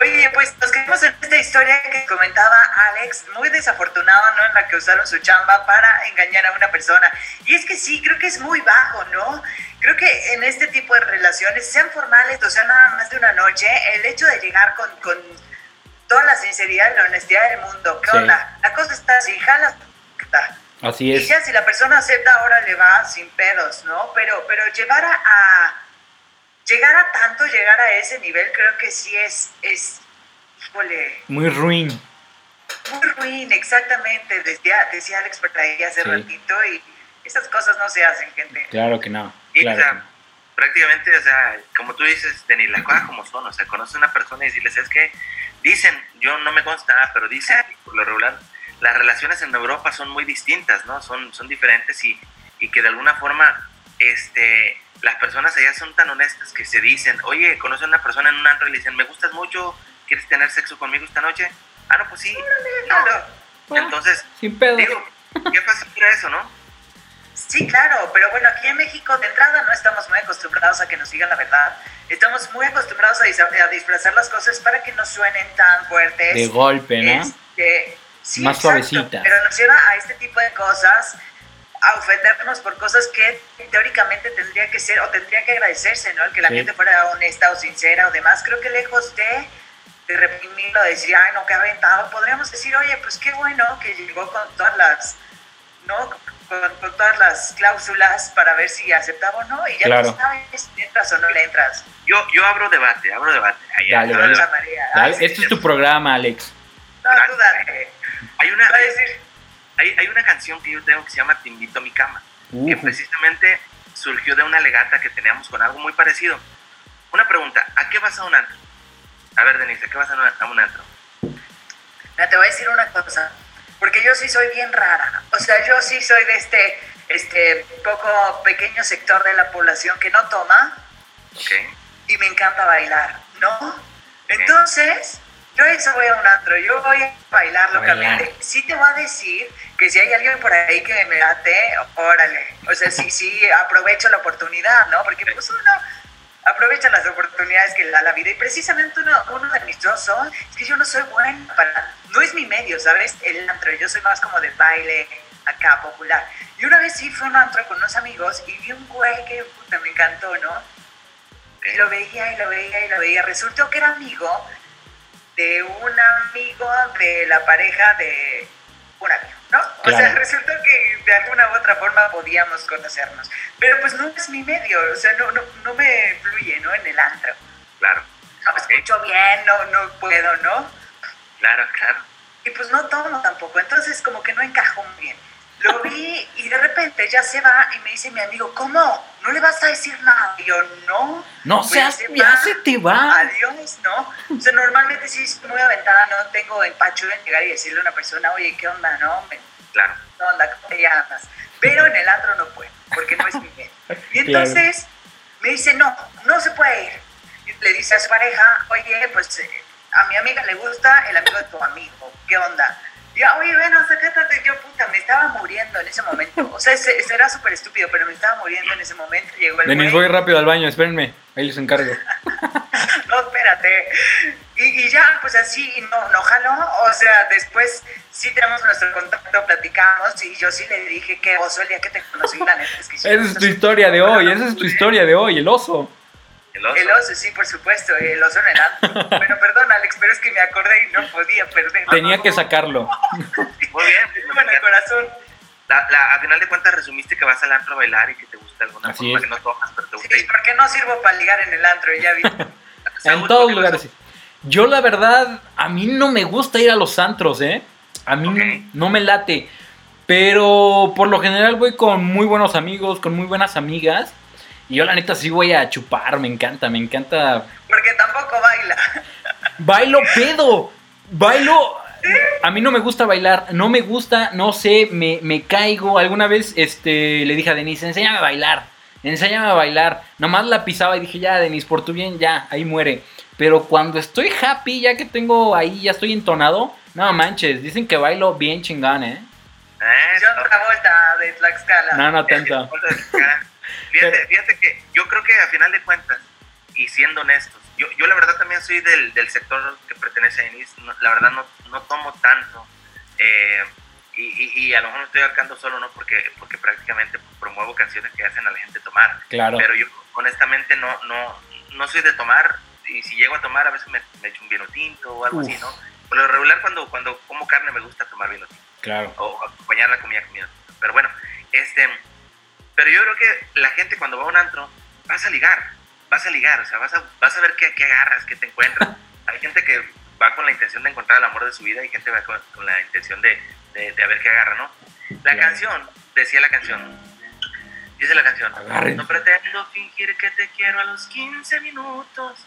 Oye, pues nos quedamos en esta historia que comentaba Alex, muy desafortunada, ¿no? En la que usaron su chamba para engañar a una persona. Y es que sí, creo que es muy bajo, ¿no? Creo que en este tipo de relaciones, sean formales o sea nada más de una noche, el hecho de llegar con, con toda la sinceridad y la honestidad del mundo, ¿qué onda? La cosa está así, jala, Así es. Y ya si la persona acepta, ahora le va sin pedos, ¿no? Pero, pero llevar a llegar a tanto, llegar a ese nivel, creo que sí es, es híjole. Muy ruin. Muy ruin, exactamente. Decía, decía Alex por ahí hace ratito y esas cosas no se hacen, gente. Claro que no. prácticamente, o sea, como tú dices, Denis, las cosas como son, o sea, conoces a una persona y decirles, es que dicen, yo no me consta, pero dicen, por lo regular, las relaciones en Europa son muy distintas, ¿no? Son, son diferentes y, y que de alguna forma, este, las personas allá son tan honestas que se dicen, oye, conoce a una persona en un antro y le dicen, me gustas mucho, ¿quieres tener sexo conmigo esta noche? Ah, no, pues sí. Claro. Entonces, Sin pedo. digo, qué fácil era eso, ¿no? Sí, claro, pero bueno, aquí en México de entrada no estamos muy acostumbrados a que nos digan la verdad. Estamos muy acostumbrados a, disfrazar las cosas para que no suenen tan fuertes. De golpe, ¿no? Este, Más suavecita. Pero nos lleva a este tipo de cosas a ofendernos por cosas que teóricamente tendría que ser o tendría que agradecerse, ¿no? El que la gente fuera honesta o sincera o demás. Creo que lejos de, de reprimirlo, de decir, ay, no, que aventado, podríamos decir, oye, pues qué bueno que llegó con todas las, ¿no? Con, todas las cláusulas para ver si aceptaba o no, y ya tú sabes si entras o no le entras. Yo, yo abro debate, abro debate. dale, dale. María. este es tu programa, Alex. No, tú dale. Hay una... Va a decir, hay, hay, una canción que yo tengo que se llama Te invito a mi cama, que precisamente surgió de una legata que teníamos con algo muy parecido. Una pregunta, ¿a qué vas a un antro? A ver, Denise, ¿a qué vas a un antro? Mira, te voy a decir una cosa, porque yo sí soy bien rara. O sea, yo sí soy de este, este poco pequeño sector de la población que no toma. Y me encanta bailar, ¿no? Entonces, yo eso voy a un antro, yo voy a bailar locamente. Sí te voy a decir que si hay alguien por ahí que me late, órale. O sea, sí, sí, aprovecho la oportunidad, ¿no? Porque pues uno aprovecha las oportunidades que da la vida. Y precisamente uno, uno de mis dos son, es que yo no soy buena para, no es mi medio, ¿sabes? El antro, yo soy más como de baile acá, popular. Y una vez sí fui a un antro con unos amigos y vi un güey que puta, me encantó, ¿no? Y lo veía y lo veía y lo veía. Resultó que era amigo de un amigo de la pareja de un amigo, ¿no? O sea, resultó que de alguna u otra forma podíamos conocernos. Pero pues no es mi medio, o sea, no, no, no me fluye, ¿no? En el antro. Claro. No escucho bien, no, no puedo, ¿no? Claro, claro. Y pues no tomo tampoco, entonces como que no encajo muy bien. Lo vi y de repente ya se va y me dice mi amigo, ¿cómo? ¿No le vas a decir nada? Y yo, no. No pues seas, ya se te va. Adiós, ¿no? O sea, normalmente sí estoy muy aventada, no tengo empacho en llegar y decirle a una persona, oye, ¿qué onda, no? claro. ¿Qué onda? ¿Cómo te llamas? Pero en el antro no puedo, porque no es mi bien. Y entonces me dice, no, no se puede ir. Y le dice a su pareja, oye, pues eh, a mi amiga le gusta el amigo de tu amigo, ¿qué onda? Ya, oye, ven, acércate, yo puta, me estaba muriendo en ese momento. O sea, será súper estúpido, pero me estaba muriendo en ese momento. Llegó el Denis, voy rápido al baño, espérenme, ahí les encargo. no, espérate. Y, ya, pues así, no, no jaló. O sea, después sí tenemos nuestro contacto, platicamos, y yo sí le dije que oso el día que te conocí, la neta. Es que esa es tu historia de hoy, esa es tu historia de hoy, el oso. El oso. El oso, sí, por supuesto, el oso en el antro. bueno, perdón, Alex, pero es que me acordé y no podía perder. Tenía que sacarlo. Muy bien. Bueno, el corazón. La, a final de cuentas resumiste que vas al antro a bailar y que te gusta alguna Así forma que no tomas, pero te gusta. Sí, ¿por qué no sirvo para ligar en el antro? Ya vi. en todos lugares. Yo la verdad, a mí no me gusta ir a los antros, ¿eh? A mí no me late. Pero por lo general voy con muy buenos amigos, con muy buenas amigas. Y yo la neta sí voy a chupar, me encanta, me encanta. Porque tampoco baila. Bailo pedo. Bailo. A mí no me gusta bailar, no me gusta, no sé, me, me caigo. Alguna vez este, le dije a Denise, enséñame a bailar, enséñame a bailar. Nomás la pisaba y dije, ya, Denise, por tu bien, ya, ahí muere. Pero cuando estoy happy, ya que tengo ahí, ya estoy entonado, no manches, dicen que bailo bien chingón, ¿eh? eh Yo otra vuelta de Tlaxcala. No, no tanto. Fíjate, fíjate que yo creo que a final de cuentas, y siendo honestos, yo, yo la verdad también soy del, del sector que pertenece a Enis, la verdad no, no tomo tanto. Eh, y, y, a lo mejor no estoy arcando solo, ¿no? Porque, porque prácticamente promuevo canciones que hacen a la gente tomar. Claro. Pero yo honestamente no, no, no soy de tomar y si llego a tomar a veces me, me echo un vino tinto o algo así, ¿no? Por lo regular cuando, cuando como carne me gusta tomar vino tinto. Claro. O acompañar la comida con vino tinto. Pero bueno, este, pero yo creo que la gente cuando va a un antro vas a ligar, vas a ligar, o sea, vas a, vas a ver qué, qué agarras, qué te encuentras. Hay gente que va con la intención de encontrar el amor de su vida y gente va con, con la intención de, de, de, ver qué agarra, ¿no? La canción, decía la canción, dice la canción, no pretendo fingir que te quiero a los 15 minutos,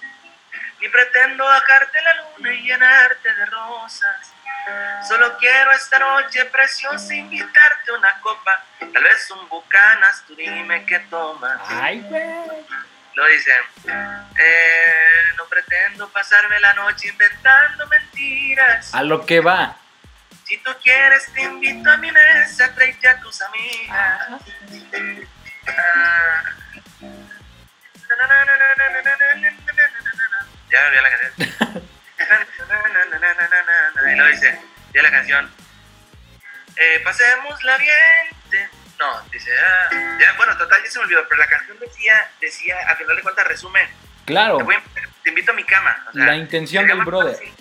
ni pretendo bajarte la luna y llenarte de rosas. Solo quiero esta noche preciosa invitarte una copa, tal vez un bucanas, tú dime qué tomas. Ay, güey. Lo dice, eh, no pretendo pasarme la noche inventando mentiras. A lo que va. Si tú quieres te invito a mi mesa, tráete a tus amigas. Ah. Ya me la canción. y lo dice, ya la canción. Eh, pasémosla bien. No, dice, ah, ya, bueno, total, ya se me olvidó, pero la canción decía, decía, a final de cuentas, resume. Claro. Te, voy, te invito a mi cama. O sea, la intención del brother. Fácil,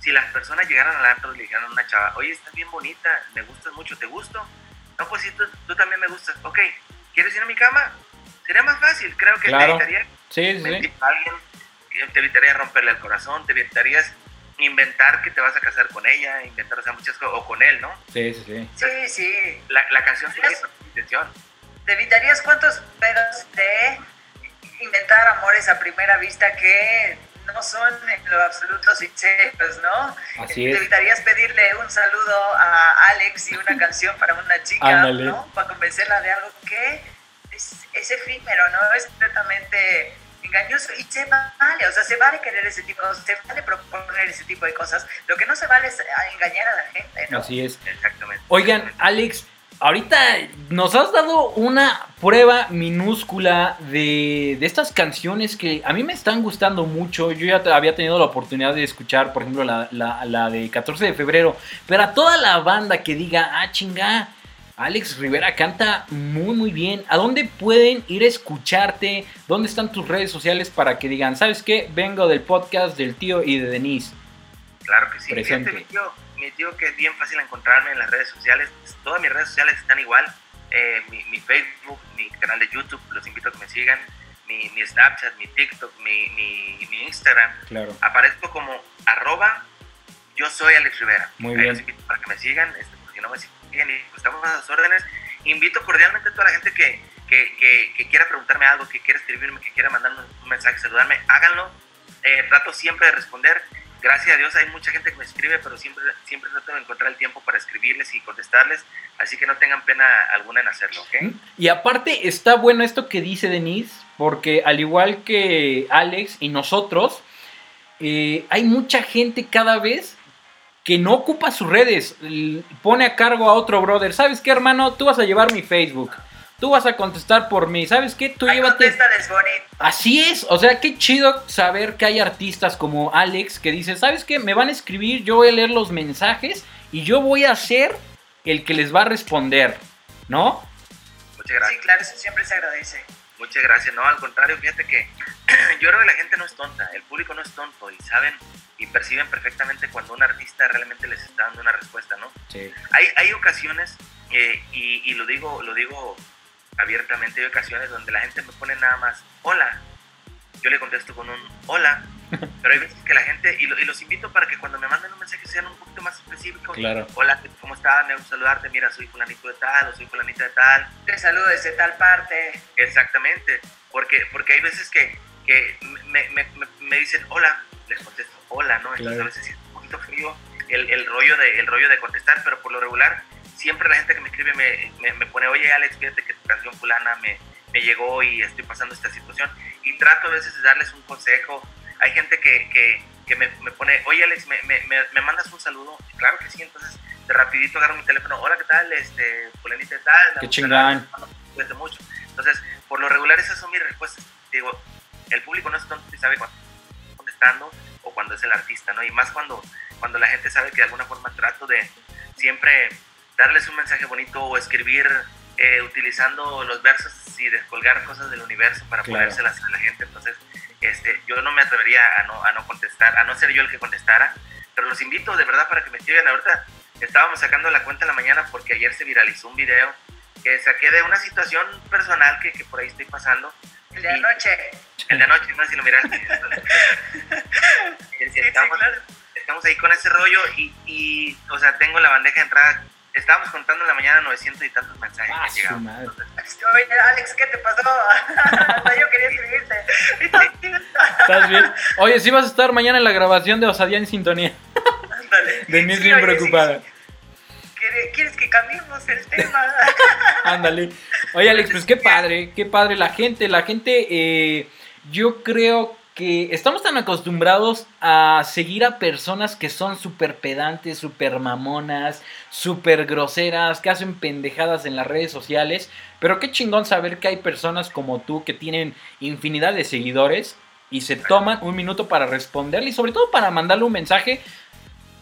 si las personas llegaran al antro y le dijeran a una chava, oye, estás bien bonita, me gustas mucho, ¿te gusto? No, pues sí, tú, tú también me gustas. Ok, ¿quieres ir a mi cama? Sería más fácil, creo que claro. te evitaría sí, sí. a alguien, te evitaría romperle el corazón, te evitarías inventar que te vas a casar con ella, inventar o sea, muchas cosas, o con él, ¿no? Sí, sí, sí. Sí, sí. La, la canción esa intención. ¿Te evitarías cuántos pedos de inventar amores a primera vista que no son en lo absoluto sinceros, ¿no? Así Te es. evitarías pedirle un saludo a Alex y una canción para una chica. ¿no? Para convencerla de algo que es, es efímero, ¿no? Es completamente engañoso y se vale, o sea, se vale querer ese tipo, se vale proponer ese tipo de cosas. Lo que no se vale es engañar a la gente, ¿no? Así es. Exactamente. Oigan, Alex, ahorita nos has dado una prueba minúscula de, de, estas canciones que a mí me están gustando mucho. Yo ya había tenido la oportunidad de escuchar, por ejemplo, la, la, la de 14 de febrero. Pero a toda la banda que diga, ah, chinga, Alex Rivera canta muy muy bien. ¿A dónde pueden ir a escucharte? ¿Dónde están tus redes sociales para que digan, ¿sabes qué? Vengo del podcast del tío y de Denise. Claro que sí. Presente. Fíjate, tío, tío que es bien fácil encontrarme en las redes sociales. Todas mis redes sociales están igual. Eh, mi, mi, Facebook, mi canal de YouTube, los invito a que me sigan. Mi, mi Snapchat, mi TikTok, mi, mi, Instagram. Claro. Aparezco como arroba yo soy Alex Rivera. Muy bien. los invito para que me sigan, este, porque no me siguen y pues, estamos a las órdenes. Invito cordialmente a toda la gente que, que, que, que, quiera preguntarme algo, que quiera escribirme, que quiera mandarme un mensaje, saludarme, háganlo. Eh, trato siempre de responder. Gracias a Dios hay mucha gente que me escribe, pero siempre, siempre trato de encontrar el tiempo para escribirles y contestarles. Así que no tengan pena alguna en hacerlo. Y aparte está bueno esto que dice Denise, porque al igual que Alex y nosotros, eh, hay mucha gente cada vez que no ocupa sus redes, pone a cargo a otro brother. ¿Sabes qué, hermano? Tú vas a llevar mi Facebook. Tú vas a contestar por mí. ¿Sabes qué? Tú Ay, llévate. bonito. Así es. O sea, qué chido saber que hay artistas como Alex que dice, ¿sabes qué? Me van a escribir, yo voy a leer los mensajes y yo voy a ser el que les va a responder. ¿No? Muchas gracias. Sí, claro, eso siempre se agradece. Muchas gracias. No, al contrario, fíjate que yo creo que la gente no es tonta, el público no es tonto y saben y perciben perfectamente cuando un artista realmente les está dando una respuesta, ¿no? Sí. Hay, hay ocasiones, eh, y, y, lo digo, lo digo abiertamente, hay ocasiones donde la gente me pone nada más, hola. Yo le contesto con un hola, pero hay veces que la gente, y, lo, y los invito para que cuando me manden un mensaje sean un poquito más específicos. Claro. Hola, ¿cómo estás? Me gusta saludarte, mira, soy fulanito de tal, o soy fulanita de tal. Te saludo desde tal parte. Exactamente, porque, porque hay veces que, que me, me, me, dicen hola, les contesto hola, ¿no? Entonces claro. a veces es un poquito frío el, el, rollo de, el rollo de contestar, pero por lo regular siempre la gente que me escribe me, me, me pone, oye Alex, fíjate que tu canción fulana me, me, llegó y estoy pasando esta situación. Y trato a veces de darles un consejo. Hay gente que, que, que me, pone, oye Alex, me, me, me, mandas un saludo. Y claro que sí, entonces de rapidito agarro mi teléfono, hola, ¿qué tal? Este, fulanita tal. Qué chingón. Cuídate mucho. Entonces, por lo regular esas son mis respuestas. Digo, el público no es tonto y sabe cuando gustando o cuando es el artista, ¿no? Y más cuando, cuando la gente sabe que de alguna forma trato de siempre darles un mensaje bonito o escribir eh, utilizando los versos y descolgar cosas del universo para claro. ponérselas a la gente. Entonces, este, yo no me atrevería a no, a no contestar, a no ser yo el que contestara, pero los invito de verdad para que me escriban. Ahorita estábamos sacando la cuenta en la mañana porque ayer se viralizó un video que saqué de una situación personal que, que por ahí estoy pasando. El de anoche. El de anoche, no sé si lo miraste. estamos, estamos, ahí con ese rollo y, y, o sea, tengo la bandeja de entrada estábamos contando en la mañana 900 y tantos mensajes ah, que llegaban. Oye, Alex, ¿qué te pasó? yo quería escribirte. ¿Estás bien? Oye, sí vas a estar mañana en la grabación de Osadía en Sintonía. Ándale. Denise sí, bien oye, preocupada. Sí, ¿Quieres que cambiemos el tema? Ándale. Oye, Alex, pues qué padre, qué padre. La gente, la gente, eh, yo creo que estamos tan acostumbrados a seguir a personas que son súper pedantes, súper mamonas, súper groseras, que hacen pendejadas en las redes sociales. Pero qué chingón saber que hay personas como tú que tienen infinidad de seguidores y se toman un minuto para responderle y sobre todo para mandarle un mensaje.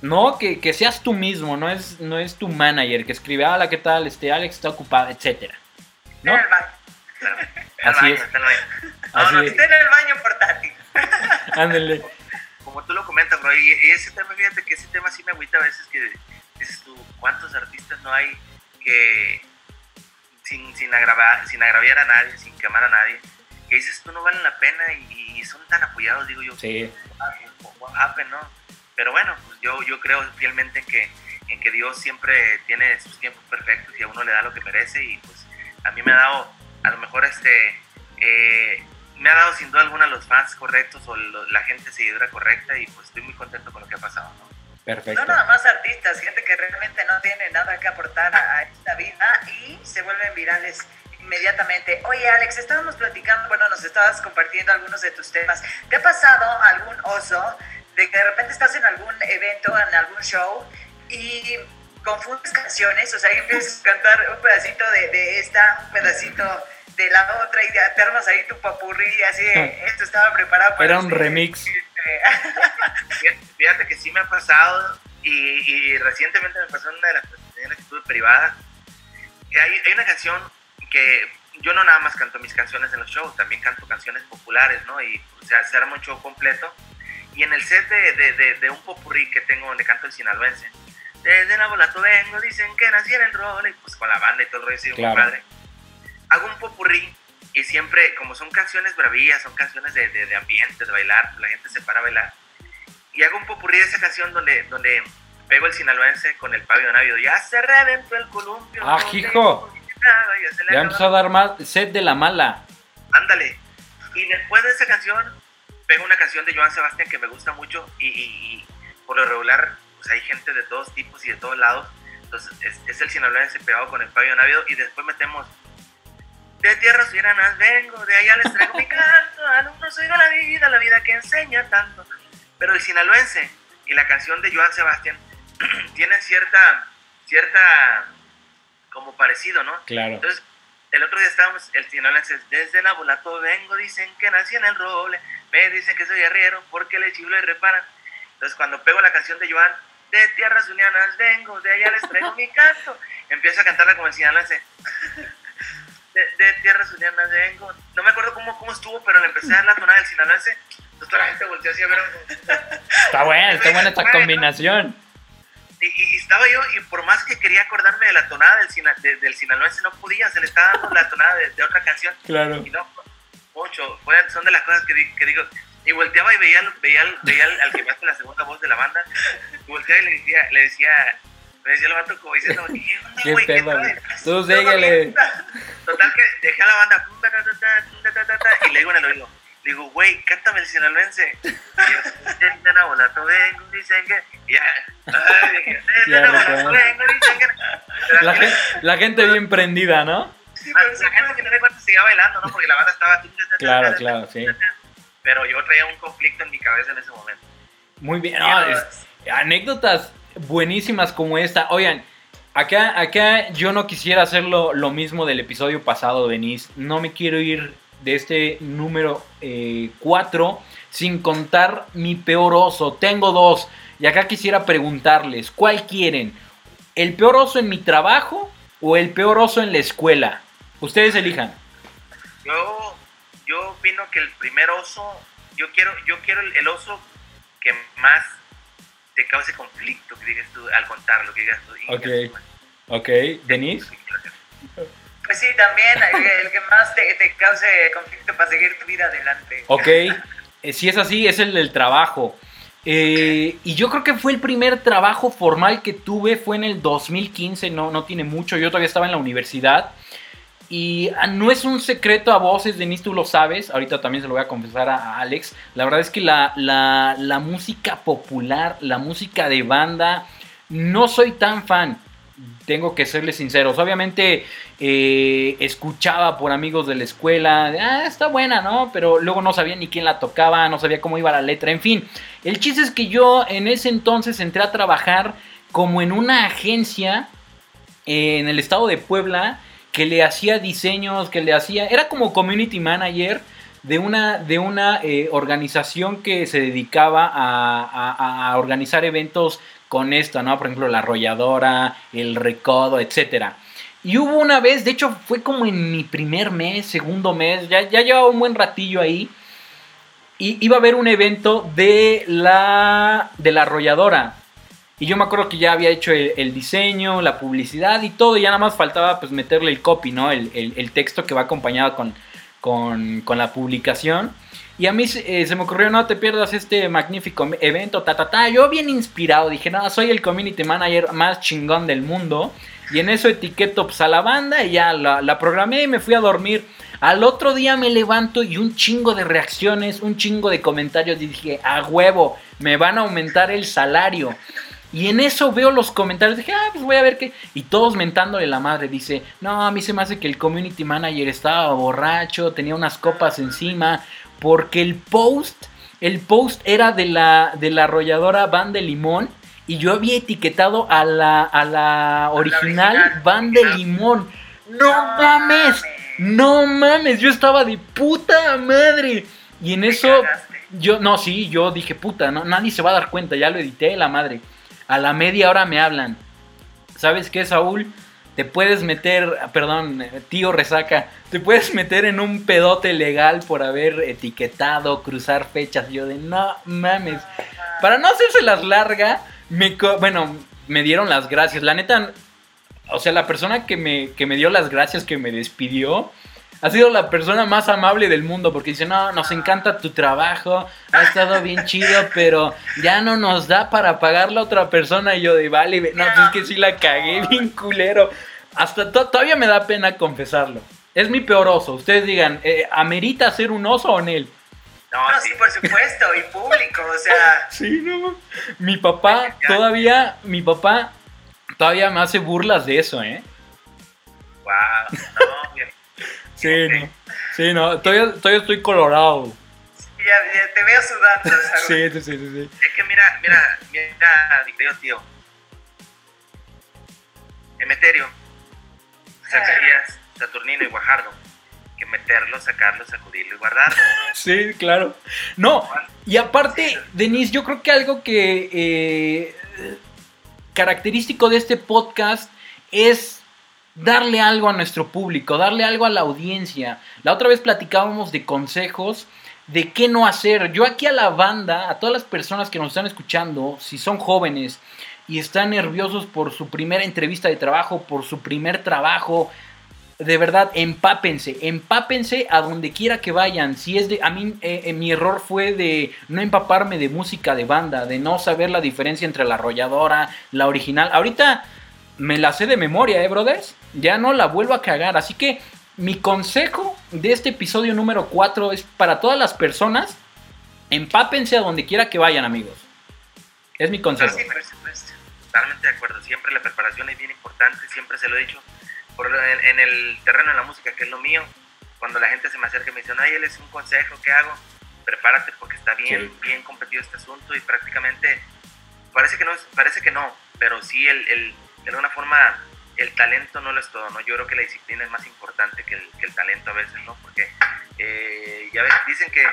No, que, que seas tú mismo, no es, no es tu manager que escribe, hola, ¿qué tal? Este Alex está ocupado, etcétera. ¿No? Así es. Así no, no, esté en el baño portátil. Ándale. Como tú lo comentas, bro, y ese tema, fíjate que ese tema sí me agüita a veces que dices tú, ¿cuántos artistas no hay que sin, sin, agravar, sin agraviar a nadie, sin quemar a nadie, que dices tú no valen la pena y, y son tan apoyados, digo yo, sí. what happened, ¿no? Pero bueno, pues yo, yo creo fielmente en que, en que Dios siempre tiene sus tiempos perfectos y a uno le da lo que merece y pues a mí me ha dado a lo mejor este eh, me ha dado sin duda alguna los fans correctos o lo, la gente seguidora correcta y pues estoy muy contento con lo que ha pasado. ¿no? Perfecto. No nada más artistas, gente que realmente no tiene nada que aportar a, a esta vida y se vuelven virales inmediatamente. Oye Alex, estábamos platicando, bueno, nos estabas compartiendo algunos de tus temas. ¿Te ha pasado algún oso de que de repente estás en algún evento, en algún show y confundes canciones? O sea, y empiezas a cantar un pedacito de, de esta, un pedacito de la otra y te armas ahí tu papurri, así, esto estaba preparado para... Era un remix. Fíjate que sí me ha pasado y, y, recientemente me pasó en una de las presentaciones que tuve privadas. Hay, hay, una canción que yo no nada más canto mis canciones en los shows, también canto canciones populares, ¿no? Y o sea, se arma un show completo. Y en el set de, de, de, de un popurrí que tengo donde canto el sinaloense, desde Nabolato vengo, dicen que nací en el rol, y pues con la banda y todo el rollo, sí, claro. padre hago un popurrí y siempre, como son canciones bravías, son canciones de, de, de, ambiente, de bailar, la gente se para a bailar. Y hago un popurrí de esa canción donde, donde pego el sinaloense con el pabio navido. Ya se reventó el columpio. ¡Ah, hijo! Ya, ya empezó a dar más set de la mala. Ándale. Y después de esa canción, pego una canción de Joan Sebastián que me gusta mucho y, y, y por lo regular, pues hay gente de todos tipos y de todos lados. Entonces es, es el sinaloense pegado con el pabio navido y después metemos de tierras viranas vengo, de allá les traigo mi canto, alumno soy de la vida, la vida que enseña tanto. Pero el sinaloense y la canción de Joan Sebastián tienen cierta, cierta, como parecido, ¿no? Claro. Entonces, el otro día estábamos, el sinaloense, desde la bulato vengo, dicen que nací en el roble, me dicen que soy arriero porque le chiblo y reparan. Entonces, cuando pego la canción de Joan, de tierras unianas vengo, de allá les traigo mi canto, empiezo a cantarla como el sinaloense de, de tierras unianas vengo. No me acuerdo cómo, cómo estuvo, pero le empecé a dar la tonada del sinaloense. Entonces toda la gente volteó así a ver. Está buena, está buena esta combinación. Y, y, estaba yo, y por más que quería acordarme de la tonada del, de, del sinaloense, no podía, se le estaba dando la tonada de, de otra canción. Claro. Y no, mucho, son de las cosas que, que digo. Y volteaba y veía, veía, veía al, al que me hace la segunda voz de la banda, y volteaba y le decía, le decía me decía el vato como diciendo, ¿qué onda, güey? ¿Qué Tú síguele. Total que dejé a la banda y le digo en el oído, le digo, güey, cántame el sinaloense. Y yo, vengo, dicen que. Y ya. La gente, la gente bien prendida, ¿no? Sí, pero la gente que no me cuenta seguía bailando, ¿no? Porque la banda estaba. Claro, claro, sí. Pero yo traía un conflicto en mi cabeza en ese momento. Muy bien, no, es, anécdotas buenísimas como esta. Oigan, acá, acá yo no quisiera hacer lo, mismo del episodio pasado, Denise. No me quiero ir de este número 4 eh, sin contar mi peor oso. Tengo dos. Y acá quisiera preguntarles, ¿cuál quieren? ¿El peor oso en mi trabajo o el peor oso en la escuela? Ustedes elijan. Yo, yo opino que el primer oso, yo quiero, yo quiero el, oso que más te cause conflicto, que digas tú, al contarlo, que digas tú. Ok, ok, Denise. Pues sí, también el que más te, te cause conflicto para seguir tu vida adelante. Ok, eh, si es así, es el del trabajo. Eh, y yo creo que fue el primer trabajo formal que tuve, fue en el 2015, no, no tiene mucho, yo todavía estaba en la universidad. Y ah, no es un secreto a voces, Denise, tú lo sabes, ahorita también se lo voy a confesar a, Alex. La verdad es que la, la música popular, la música de banda, no soy tan fan tengo que serles sinceros. Obviamente eh, escuchaba por amigos de la escuela, ah, está buena, ¿no? Pero luego no sabía ni quién la tocaba, no sabía cómo iba la letra, en fin. El chiste es que yo en ese entonces entré a trabajar como en una agencia en el estado de Puebla que le hacía diseños, que le hacía, era como community manager de una, de una eh, organización que se dedicaba a, organizar eventos con esto, ¿no? Por ejemplo, la arrolladora, el recodo, etcétera. Y hubo una vez, de hecho fue como en mi primer mes, segundo mes, ya, ya llevaba un buen ratillo ahí. Y iba a haber un evento de la, de la arrolladora. Y yo me acuerdo que ya había hecho el, diseño, la publicidad y todo. Y ya nada más faltaba pues meterle el copy, ¿no? El, el texto que va acompañado con, con, con la publicación. Y a mí eh, se me ocurrió, no te pierdas este magnífico evento, ta, ta, ta. Yo bien inspirado, dije, no, soy el community manager más chingón del mundo. Y en eso etiqueto pues, a la banda y ya la, la programé y me fui a dormir. Al otro día me levanto y un chingo de reacciones, un chingo de comentarios. Y dije, a huevo, me van a aumentar el salario. Y en eso veo los comentarios, dije, ah, pues voy a ver qué. Y todos mentándole la madre, dice, no, a mí se me hace que el community manager estaba borracho, tenía unas copas encima, porque el post, el post era de la, de la arrolladora Van de Limón y yo había etiquetado a la, a la original, Van de Limón. No, mames, no mames, yo estaba de puta madre. Y en eso, yo, no, sí, yo dije, puta, no, nadie se va a dar cuenta, ya lo edité, la madre. A la media hora me hablan. ¿Sabes qué, Saúl? te puedes meter, perdón, tío resaca, te puedes meter en un pedote legal por haber etiquetado, cruzar fechas. Yo de, no mames. Para no hacerse las larga, me, bueno, me dieron las gracias. La neta, o sea, la persona que me, que me dio las gracias, que me despidió, ha sido la persona más amable del mundo porque dice, no, nos encanta tu trabajo, ha estado bien chido, pero ya no nos da para pagarle a otra persona. Y yo de, vale, no, pues es que sí la cagué bien culero. Hasta todavía me da pena confesarlo. Es mi peor oso. Ustedes digan, eh, ¿amerita ser un oso o en él? No, sí, por supuesto, y público, o sea. Sí, no. Mi papá todavía, mi papá todavía me hace burlas de eso, ¿eh? Wow, no. Sí, no. Sí, no, todavía, todavía estoy colorado. Ya, te veo sudando, ¿sabes? Sí, sí, sí, sí. Es que mira, mira, mira, mi tío. Emeterio sacarías Saturnino y Guajardo que meterlo, sacarlo, sacudirlo y guardarlo. Sí, claro. No, y aparte, Denise, yo creo que algo que eh, característico de este podcast es darle algo a nuestro público, darle algo a la audiencia. La otra vez platicábamos de consejos de qué no hacer. Yo aquí a la banda, a todas las personas que nos están escuchando, si son jóvenes, y están nerviosos por su primera entrevista de trabajo, por su primer trabajo. De verdad, empápense, empápense a donde quiera que vayan. Si es de, a mí eh, eh, mi error fue de no empaparme de música de banda, de no saber la diferencia entre la arrolladora, la original. Ahorita me la sé de memoria, eh, brothers. Ya no la vuelvo a cagar. Así que mi consejo de este episodio número 4 es para todas las personas, empápense a donde quiera que vayan, amigos. Es mi consejo. Totalmente de acuerdo. Siempre la preparación es bien importante, siempre se lo he dicho. Por en, el terreno de la música, que es lo mío, cuando la gente se me acerca y me dice, no, él es un consejo, ¿qué hago? Prepárate porque está bien, bien competido este asunto y prácticamente parece que no, parece que no, pero sí el, el, de alguna forma el talento no lo es todo, ¿no? Yo creo que la disciplina es más importante que el, que el talento a veces, ¿no? Porque eh, ya ves, dicen que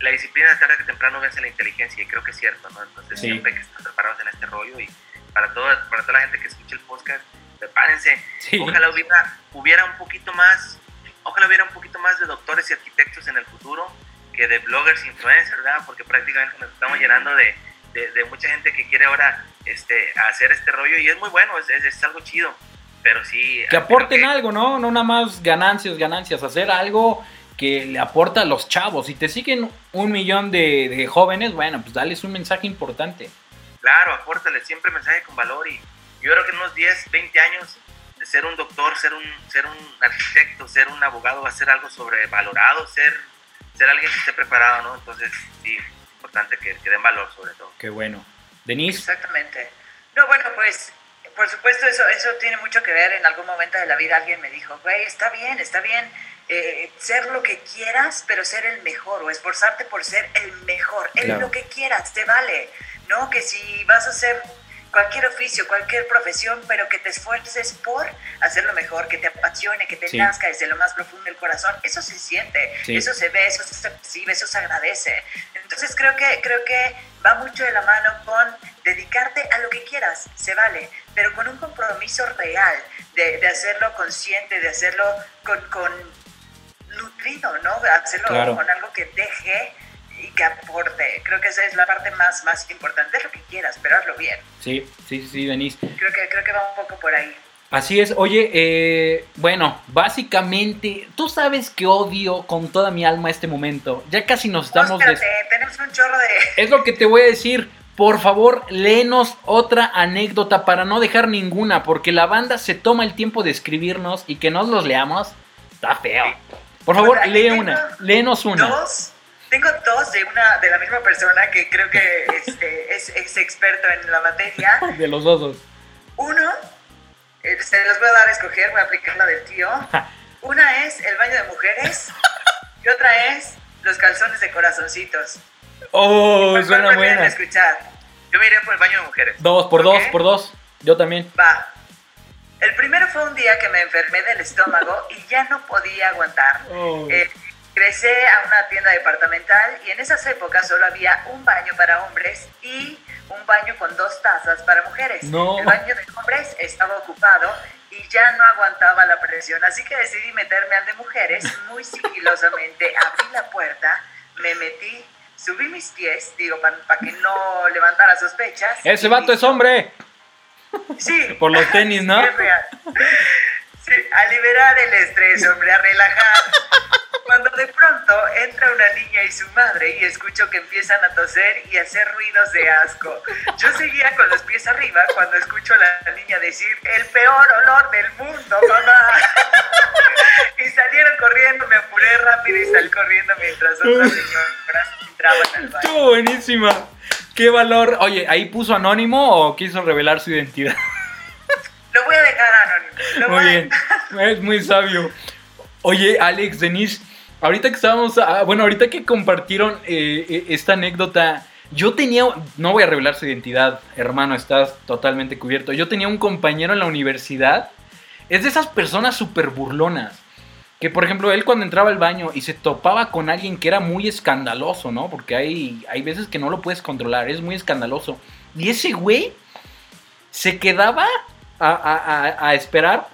la disciplina tarde que temprano vence la inteligencia y creo que es cierto, ¿no? Entonces siempre hay que estar preparados en este rollo y para, todo, para toda la gente que escuche el podcast, prepárense. Ojalá hubiera, hubiera un poquito más, ojalá hubiera un poquito más de doctores y arquitectos en el futuro que de bloggers, influencers, ¿verdad? Porque prácticamente nos estamos llenando de, de, mucha gente que quiere ahora este, hacer este rollo y es muy bueno, es, es, algo chido, pero sí... Que aporten algo, ¿no? No nada más ganancias, ganancias, hacer algo que le aporta a los chavos. Si te siguen un millón de, de jóvenes, bueno, pues dales un mensaje importante. Claro, apórtale siempre mensaje con valor y yo creo que en unos 10, 20 años de ser un doctor, ser un, ser un arquitecto, ser un abogado va a ser algo sobrevalorado, ser, ser alguien que esté preparado, ¿no? Entonces, sí, importante que, que den valor sobre todo. Qué bueno. Denise. Exactamente. No, bueno, pues por supuesto eso, eso tiene mucho que ver. En algún momento de la vida alguien me dijo, güey, está bien, está bien eh, ser lo que quieras, pero ser el mejor o esforzarte por ser el mejor. En lo que quieras, te vale. ¿No? Que si vas a hacer cualquier oficio, cualquier profesión, pero que te esfuerces por hacerlo mejor, que te apasione, que te nazca desde lo más profundo del corazón, eso se siente, eso se ve, eso se percibe, eso se agradece. Entonces creo que, creo que va mucho de la mano con dedicarte a lo que quieras, se vale, pero con un compromiso real de, de hacerlo consciente, de hacerlo con, con nutrido, ¿no? Hacerlo con algo que deje y que aporte. Creo que esa es la parte más, más importante. Es lo que quieras, pero hazlo bien. Sí, sí, sí, Denise. Creo que, creo que va un poco por ahí. Así es, oye, eh, bueno, básicamente, tú sabes que odio con toda mi alma este momento. Ya casi nos estamos... tenemos un chorro de... Es lo que te voy a decir. Por favor, léenos otra anécdota para no dejar ninguna, porque la banda se toma el tiempo de escribirnos y que nos los leamos. Está feo. Por favor, lee una, léenos una. Dos, tengo dos de una de la misma persona que creo que este, es, es, experto en la materia. De los dos. Uno, eh, se los voy a dar a escoger, voy a aplicar la del tío. Una es el baño de mujeres y otra es los calzones de corazoncitos. Oh, suena buena. escuchar? Yo me iré por el baño de mujeres. Dos, por dos, por dos. Yo también. Va. El primero fue un día que me enfermé del estómago y ya no podía aguantar. Oh. Eh, ingresé a una tienda departamental y en esas épocas solo había un baño para hombres y un baño con dos tazas para mujeres. El baño de hombres estaba ocupado y ya no aguantaba la presión, así que decidí meterme al de mujeres muy sigilosamente. Abrí la puerta, me metí, subí mis pies, digo, para que no levantara sospechas. Ese vato es hombre. Sí. Por los tenis, ¿no? Sí, a liberar el estrés, hombre, a relajar. Cuando de pronto entra una niña y su madre y escucho que empiezan a toser y hacer ruidos de asco. Yo seguía con los pies arriba cuando escucho a la niña decir, el peor olor del mundo, mamá. y salieron corriendo, me apuré rápido y salí corriendo mientras otras señoras entraban al baño. Estuvo buenísima. ¿Qué valor? Oye, ¿ahí puso anónimo o quiso revelar su identidad? Lo voy a dejar anónimo. muy bien, es muy sabio. Oye, Alex, Denise, ahorita que estábamos, ah, bueno, ahorita que compartieron eh, eh, esta anécdota, yo tenía, no voy a revelar su identidad, hermano, estás totalmente cubierto. Yo tenía un compañero en la universidad, es de esas personas súper burlonas. Que por ejemplo, él cuando entraba al baño y se topaba con alguien que era muy escandaloso, ¿no? Porque hay, hay veces que no lo puedes controlar, es muy escandaloso. Y ese güey se quedaba a, esperar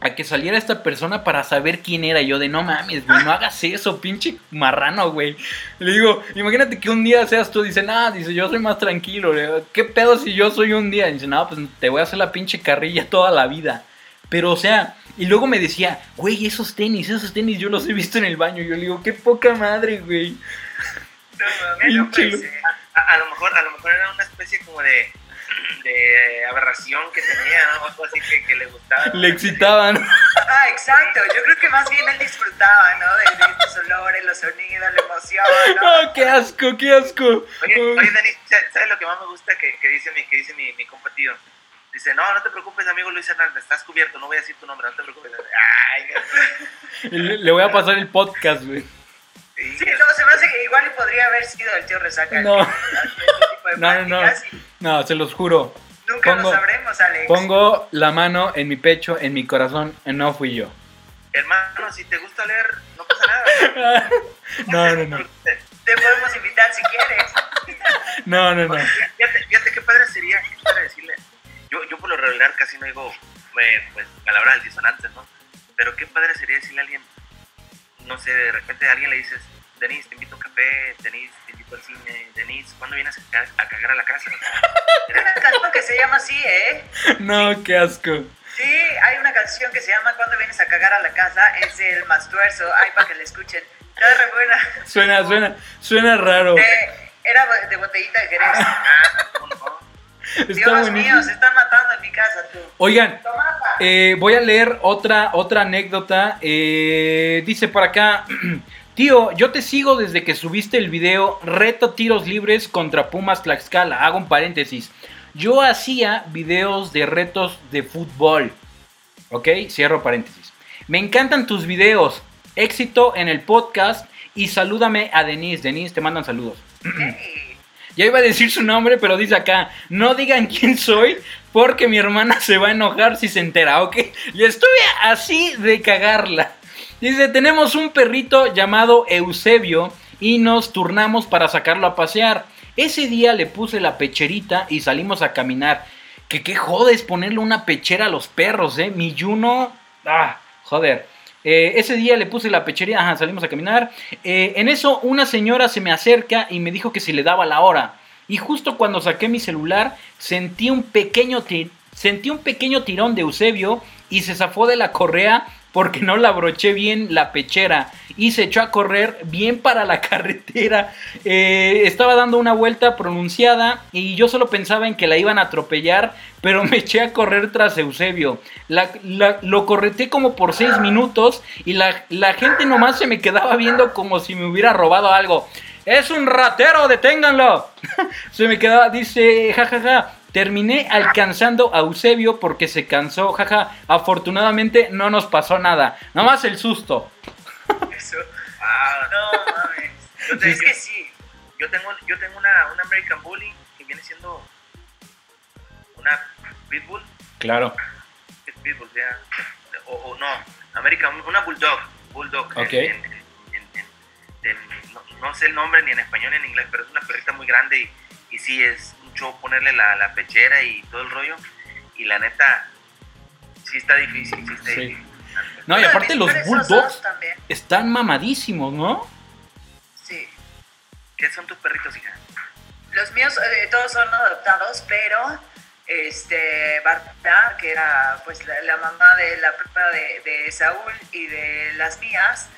a que saliera esta persona para saber quién era. Yo de no mames, güey, no hagas eso, pinche marrano, güey. Le digo, imagínate que un día seas tú, dice, nada, dice, yo soy más tranquilo. ¿qué pedo si yo soy un día? dice, no, pues te voy a hacer la pinche carrilla toda la vida. Pero, o sea, y luego me decía, güey, esos tenis, esos tenis yo los he visto en el baño. Yo le digo, qué poca madre, güey. No, no, pues, a, lo mejor, a lo mejor era una especie como de, de aberración que tenía, ¿no? Algo así que, que, le gustaba. Le excitaban. Ah, exacto. Yo creo que más bien él disfrutaba, ¿no? De, de estos olores, los sonidos, la emoción, ¿no? Oh, qué asco, qué asco. Oye, oye Dani, ¿sabes lo que más me gusta que, que dice mi, que dice mi, mi Dice, no, no te preocupes, amigo Luis Hernández, estás cubierto, no voy a decir tu nombre, no te preocupes. Ay, le, voy a pasar el podcast, güey. Sí, no, se me hace que igual podría haber sido el tío Resaca. No, no, no, no, se los juro. Nunca lo sabremos, Alex. Pongo la mano en mi pecho, en mi corazón, no fui yo. Hermano, si te gusta leer, no pasa nada. no, no, no. Te podemos invitar si quieres. No, no, no. Fíjate, fíjate qué padre sería, qué decirle. Yo, yo por lo regular casi no digo eh, pues, palabras disonantes, ¿no? Pero qué padre sería decirle a alguien, no sé, de repente a alguien le dices, Denis, te invito a café, Denis, te invito al cine, Denis, ¿cuándo vienes a, cagar a la casa? Hay una canción que se llama así, ¿eh? No, qué asco. Sí, hay una canción que se llama Cuando vienes a cagar a la casa, es el Mastuerzo, ay, para que la escuchen. Está re buena. Suena, suena, suena raro. era de botellita de Jerez. Ah, Dios mío, se están matando en mi casa, tú. Oigan, eh, voy a leer otra, otra anécdota. Eh, dice por acá, tío, yo te sigo desde que subiste el video Reto Tiros Libres contra Pumas Tlaxcala. Hago un paréntesis. Yo hacía videos de retos de fútbol. ¿Ok? Cierro paréntesis. Me encantan tus videos. Éxito en el podcast. Y salúdame a Denise. Denise, te mandan saludos. Ya iba a decir su nombre, pero dice acá, no digan quién soy porque mi hermana se va a enojar si se entera, ¿ok? Y estuve así de cagarla. Dice, tenemos un perrito llamado Eusebio y nos turnamos para sacarlo a pasear. Ese día le puse la pecherita y salimos a caminar. Que qué jodes ponerle una pechera a los perros, ¿eh? Mi Juno... Ah, joder. Eh, ese día le puse la pechería, ajá, salimos a caminar. Eh, en eso una señora se me acerca y me dijo que si le daba la hora. Y justo cuando saqué mi celular sentí un pequeño, sentí un pequeño tirón de Eusebio y se zafó de la correa porque no la broché bien la pechera y se echó a correr bien para la carretera. Eh, estaba dando una vuelta pronunciada y yo solo pensaba en que la iban a atropellar, pero me eché a correr tras Eusebio. lo correté como por seis minutos y la, la gente nomás se me quedaba viendo como si me hubiera robado algo. Es un ratero, deténganlo. se me quedaba, dice, jajaja. Terminé alcanzando a Eusebio porque se cansó, jaja. Afortunadamente no nos pasó nada, nada más el susto. Eso. Ah, no mames. es que sí. Yo tengo, yo tengo una, una American Bully que viene siendo una Pitbull. Claro. Es Pitbull, ya. O, no, American, una Bulldog. Bulldog. Ok. no, sé el nombre ni en español ni en inglés, pero es una perrita muy grande y, y sí es ponerle la, la, pechera y todo el rollo. Y la neta, sí está difícil, sí está difícil. No, y aparte los bulldogs están mamadísimos, ¿no? Sí. ¿Qué son tus perritos, hija? Los míos eh, todos son adoptados, pero este Barta, que era pues la, mamá de la propia de, de Saúl y de las mías,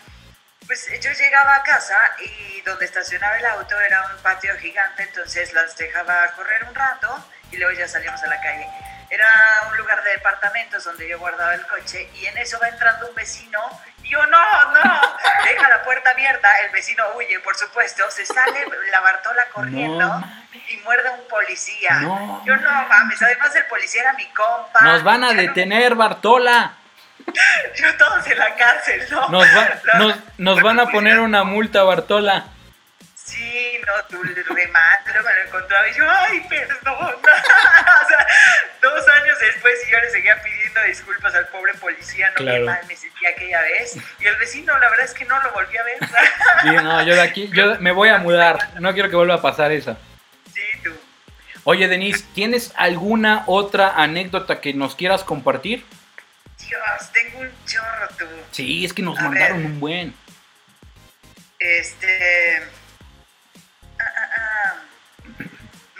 pues yo llegaba a casa y donde estacionaba el auto era un patio gigante, entonces las dejaba correr un rato y luego ya salíamos a la calle. Era un lugar de departamentos donde yo guardaba el coche y en eso va entrando un vecino y yo, no, no, deja la puerta abierta, el vecino huye, por supuesto, se sale la Bartola corriendo y muerde a un policía. Yo no mames, además el policía era mi compa. Nos van a detener, Bartola. Yo todos en la cárcel, ¿no? Nos, van a poner una multa, Bartola. Sí, no, tú le remate, me lo encontraba y yo, ay, perdón. o sea, dos años después y yo le seguía pidiendo disculpas al pobre policía, no claro. mal me sentí aquella vez. Y el vecino, la verdad es que no lo volví a ver. sí, no, yo de aquí, yo me voy a mudar, no quiero que vuelva a pasar eso. Sí, tú. Oye, Denise, ¿tienes alguna otra anécdota que nos quieras compartir? Dios, tengo un chorro tú. Sí, es que nos mandaron un buen. Este.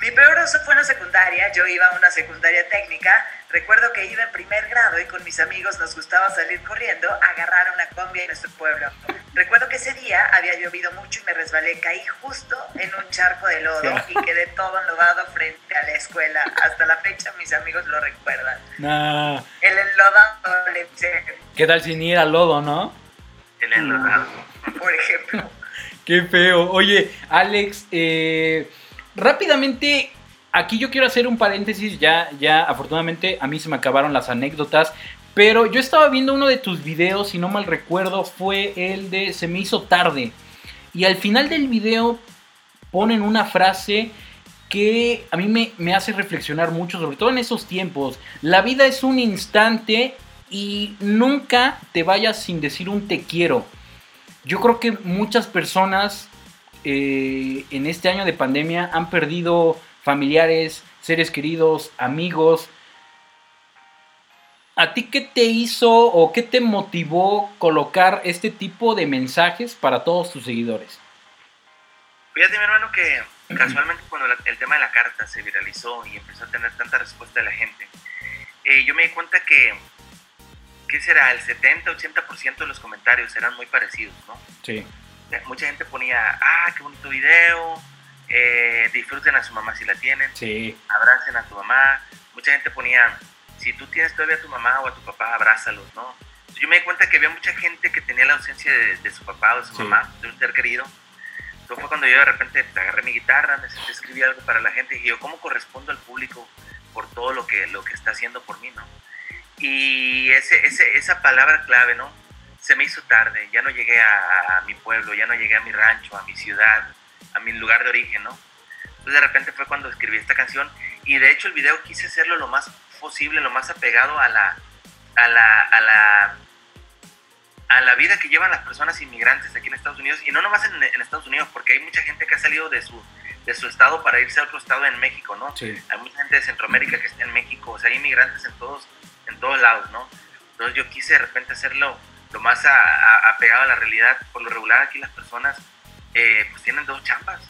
Mi peor oso fue en la secundaria. Yo iba a una secundaria técnica. Recuerdo que iba en primer grado y con mis amigos nos gustaba salir corriendo a agarrar una combi en nuestro pueblo. Recuerdo que ese día había llovido mucho y me resbalé. Caí justo en un charco de lodo y quedé todo enlodado frente a la escuela. Hasta la fecha mis amigos lo recuerdan. El enlodado le ¿Qué tal sin ir al lodo, no? El enlodado. Por ejemplo. Qué feo. Oye, Alex, eh rápidamente, aquí yo quiero hacer un paréntesis, ya, ya afortunadamente a mí se me acabaron las anécdotas, pero yo estaba viendo uno de tus videos, si no mal recuerdo, fue el de Se me hizo tarde. Y al final del video ponen una frase que a mí me, me, hace reflexionar mucho, sobre todo en esos tiempos. La vida es un instante y nunca te vayas sin decir un te quiero. Yo creo que muchas personas eh, en este año de pandemia han perdido familiares, seres queridos, amigos. ¿A ti qué te hizo o qué te motivó colocar este tipo de mensajes para todos tus seguidores? Fíjate, mi hermano, que casualmente cuando el tema de la carta se viralizó y empezó a tener tanta respuesta de la gente, eh, yo me di cuenta que, ¿qué será? El 70-80% de los comentarios eran muy parecidos, ¿no? Sí. Mucha gente ponía, ah, qué bonito video, eh, disfruten a su mamá si la tienen, sí. abracen a tu mamá. Mucha gente ponía, si tú tienes todavía a tu mamá o a tu papá, abrázalos, ¿no? Yo me di cuenta que había mucha gente que tenía la ausencia de, su papá o de su mamá, de un ser querido. Entonces fue cuando yo de repente agarré mi guitarra, me senté escribir algo para la gente y dije, yo, ¿cómo correspondo al público por todo lo que, lo que está haciendo por mí, ¿no? Y ese, ese, esa palabra clave, ¿no? Se me hizo tarde, ya no llegué a, a mi pueblo, ya no llegué a mi rancho, a mi ciudad, a mi lugar de origen, ¿no? Entonces de repente fue cuando escribí esta canción y de hecho el video quise hacerlo lo más posible, lo más apegado a la, a la, a la, a la vida que llevan las personas inmigrantes aquí en Estados Unidos y no nomás en, en Estados Unidos, porque hay mucha gente que ha salido de su, de su estado para irse a otro estado en México, ¿no? Hay mucha gente de Centroamérica que está en México, o sea, hay inmigrantes en todos, en todos lados, ¿no? Entonces yo quise de repente hacerlo lo más apegado a, la realidad. Por lo regular aquí las personas eh, pues tienen dos chambas.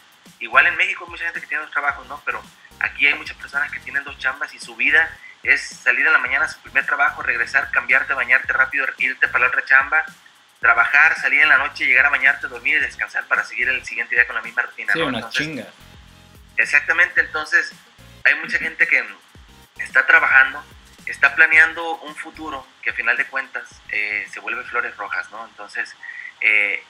Igual en México hay mucha gente que tiene dos trabajos, ¿no? Pero aquí hay muchas personas que tienen dos chambas y su vida es salir a la mañana a su primer trabajo, regresar, cambiarte, bañarte rápido, irte para la otra chamba, trabajar, salir en la noche, llegar a bañarte, dormir y descansar para seguir el siguiente día con la misma rutina. Sí, una chinga. Exactamente, entonces hay mucha gente que está trabajando, está planeando un futuro que a final de cuentas eh, se vuelve flores rojas, ¿no? Entonces, eh,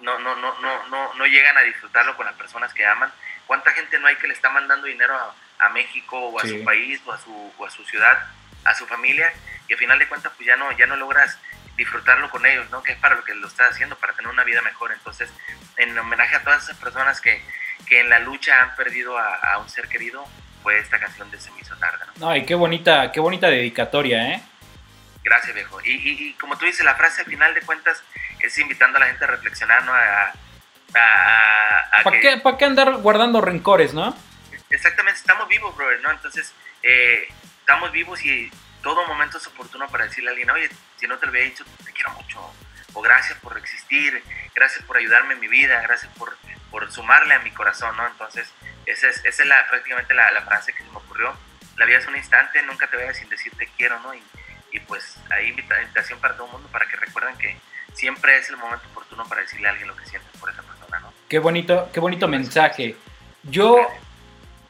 no, no, no, no, no, no llegan a disfrutarlo con las personas que aman. ¿Cuánta gente no hay que le está mandando dinero a, a México o a su país o a su, o a su ciudad, a su familia? Y a final de cuentas, pues ya no, ya no logras disfrutarlo con ellos, ¿no? Que es para lo que lo estás haciendo, para tener una vida mejor. Entonces, en homenaje a todas esas personas que, que en la lucha han perdido a, a, un ser querido, fue esta canción de Se me hizo tarde, ¿no? Ay, qué bonita, qué bonita dedicatoria, ¿eh? Gracias, viejo. Y, y, y, como tú dices, la frase al final de cuentas es invitando a la gente a reflexionar, ¿no? A, a, ¿Para, qué, ¿Para qué andar guardando rencores, no? Exactamente, estamos vivos, brother, ¿no? Entonces, eh, estamos vivos y todo momento es oportuno para decirle a alguien, oye, si no te lo había dicho, te quiero mucho, o gracias por existir, gracias por ayudarme en mi vida, gracias por, por sumarle a mi corazón, ¿no? Entonces, esa es, esa es la, prácticamente la, la, frase que se me ocurrió. La vida es un instante, nunca te vayas sin decir te quiero, ¿no? Y, y pues ahí invitación para todo el mundo para que recuerden que siempre es el momento oportuno para decirle a alguien lo que sientes por esa persona, ¿no? Qué bonito, qué bonito mensaje. Yo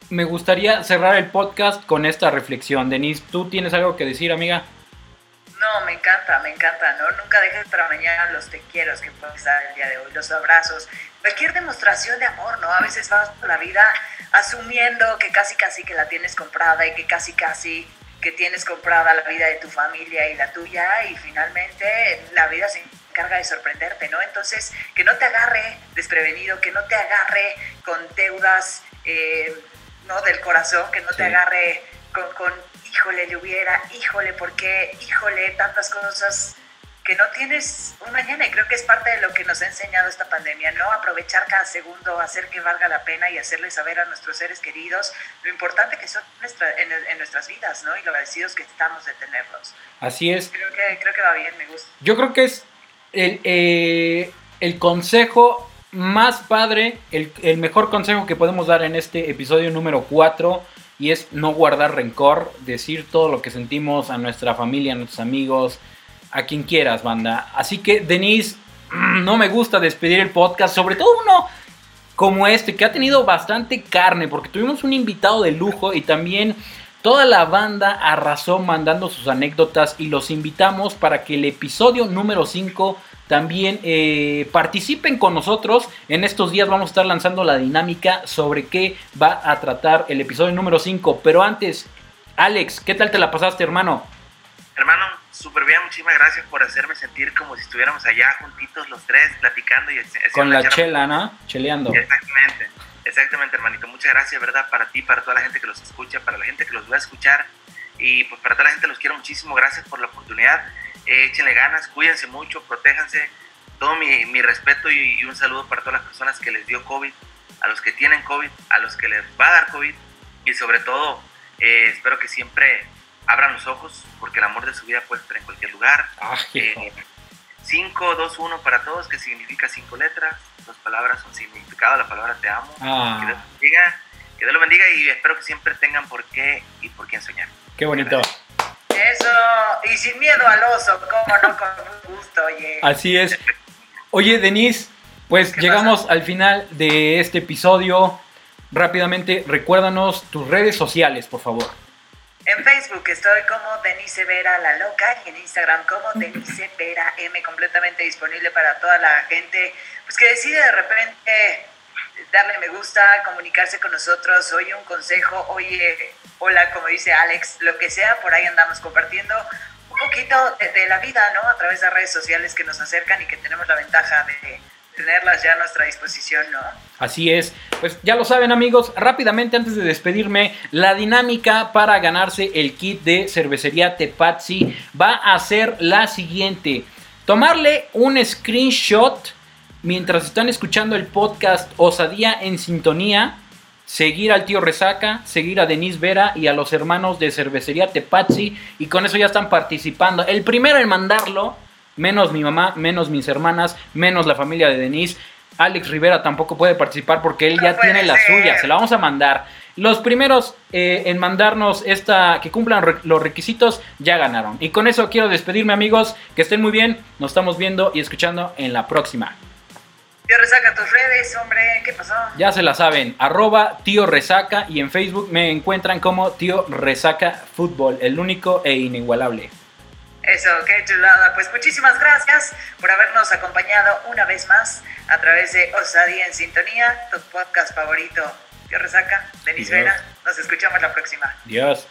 me gustaría cerrar el podcast con esta reflexión. Denise, ¿tú tienes algo que decir, amiga? No, me encanta, me encanta, ¿no? Nunca dejes para mañana los te quiero que puedes dar el día de hoy, los abrazos, cualquier demostración de amor, ¿no? A veces vas por la vida asumiendo que casi casi que la tienes comprada y que casi casi que tienes comprada la vida de tu familia y la tuya y finalmente la vida se encarga de sorprenderte, ¿no? Entonces, que no te agarre desprevenido, que no te agarre con deudas, eh, ¿no? Del corazón, que no te agarre con, con, híjole, le hubiera, híjole, ¿por qué? Híjole, tantas cosas que no tienes un mañana y creo que es parte de lo que nos ha enseñado esta pandemia, ¿no? Aprovechar cada segundo, hacer que valga la pena y hacerle saber a nuestros seres queridos lo importante que son nuestra, en, en, nuestras vidas, ¿no? Y lo agradecidos que estamos de tenerlos. Así es. Creo que, creo que va bien, me gusta. Yo creo que es el, eh, el consejo más padre, el, el, mejor consejo que podemos dar en este episodio número 4 y es no guardar rencor, decir todo lo que sentimos a nuestra familia, a nuestros amigos, a quien quieras, banda. Así que, Denise, no me gusta despedir el podcast, sobre todo uno como este, que ha tenido bastante carne, porque tuvimos un invitado de lujo y también toda la banda arrasó mandando sus anécdotas y los invitamos para que el episodio número 5 también eh, participen con nosotros. En estos días vamos a estar lanzando la dinámica sobre qué va a tratar el episodio número 5. Pero antes, Alex, ¿qué tal te la pasaste, hermano? Hermano, súper bien, muchísimas gracias por hacerme sentir como si estuviéramos allá juntitos los tres platicando y con la chela, ¿no? Cheleando. Exactamente, exactamente, hermanito. Muchas gracias, ¿verdad? Para ti, para toda la gente que los escucha, para la gente que los va a escuchar y pues para toda la gente los quiero muchísimo. Gracias por la oportunidad. Eh, échenle ganas, cuídense mucho, protéjanse. todo mi, mi respeto y, un saludo para todas las personas que les dio COVID, a los que tienen COVID, a los que les va a dar COVID y sobre todo eh, espero que siempre abran los ojos porque el amor de su vida puede estar en cualquier lugar. 5, 2, 1 para todos, que significa cinco letras, dos palabras, un significado, la palabra te amo. Ah. Que, Dios bendiga, que Dios lo bendiga y espero que siempre tengan por qué y por quién soñar. Qué bonito. Eso, y sin miedo al oso, cómo no, con gusto, oye. Así es. Oye, Denise, pues llegamos al final de este episodio. Rápidamente, recuérdanos tus redes sociales, por favor. En Facebook estoy como Denise Vera La Loca y en Instagram como Denise Vera M, completamente disponible para toda la gente pues que decide de repente darle me gusta, comunicarse con nosotros, oye un consejo, oye, hola, como dice Alex, lo que sea, por ahí andamos compartiendo un poquito de, la vida, ¿no? A través de redes sociales que nos acercan y que tenemos la ventaja de tenerlas ya a nuestra disposición, ¿no? Así es. Pues ya lo saben amigos, rápidamente antes de despedirme, la dinámica para ganarse el kit de cervecería Tepazzi va a ser la siguiente. Tomarle un screenshot mientras están escuchando el podcast Osadía en Sintonía, seguir al tío Resaca, seguir a Denise Vera y a los hermanos de cervecería Tepazzi y con eso ya están participando. El primero en mandarlo, menos mi mamá, menos mis hermanas, menos la familia de Denise. Alex Rivera tampoco puede participar porque él ya tiene la suya, se la vamos a mandar. Los primeros eh, en mandarnos esta, que cumplan los requisitos, ya ganaron. Y con eso quiero despedirme amigos, que estén muy bien, nos estamos viendo y escuchando en la próxima. Tío Resaca, tus redes, hombre, ¿qué pasó? Ya se la saben, arroba tío Resaca y en Facebook me encuentran como tío Resaca Fútbol, el único e inigualable. Eso, qué chulada. Pues muchísimas gracias por habernos acompañado una vez más a través de Osadía en Sintonía, tu podcast favorito. Tío Resaca, Denis Vera, nos escuchamos la próxima. Dios.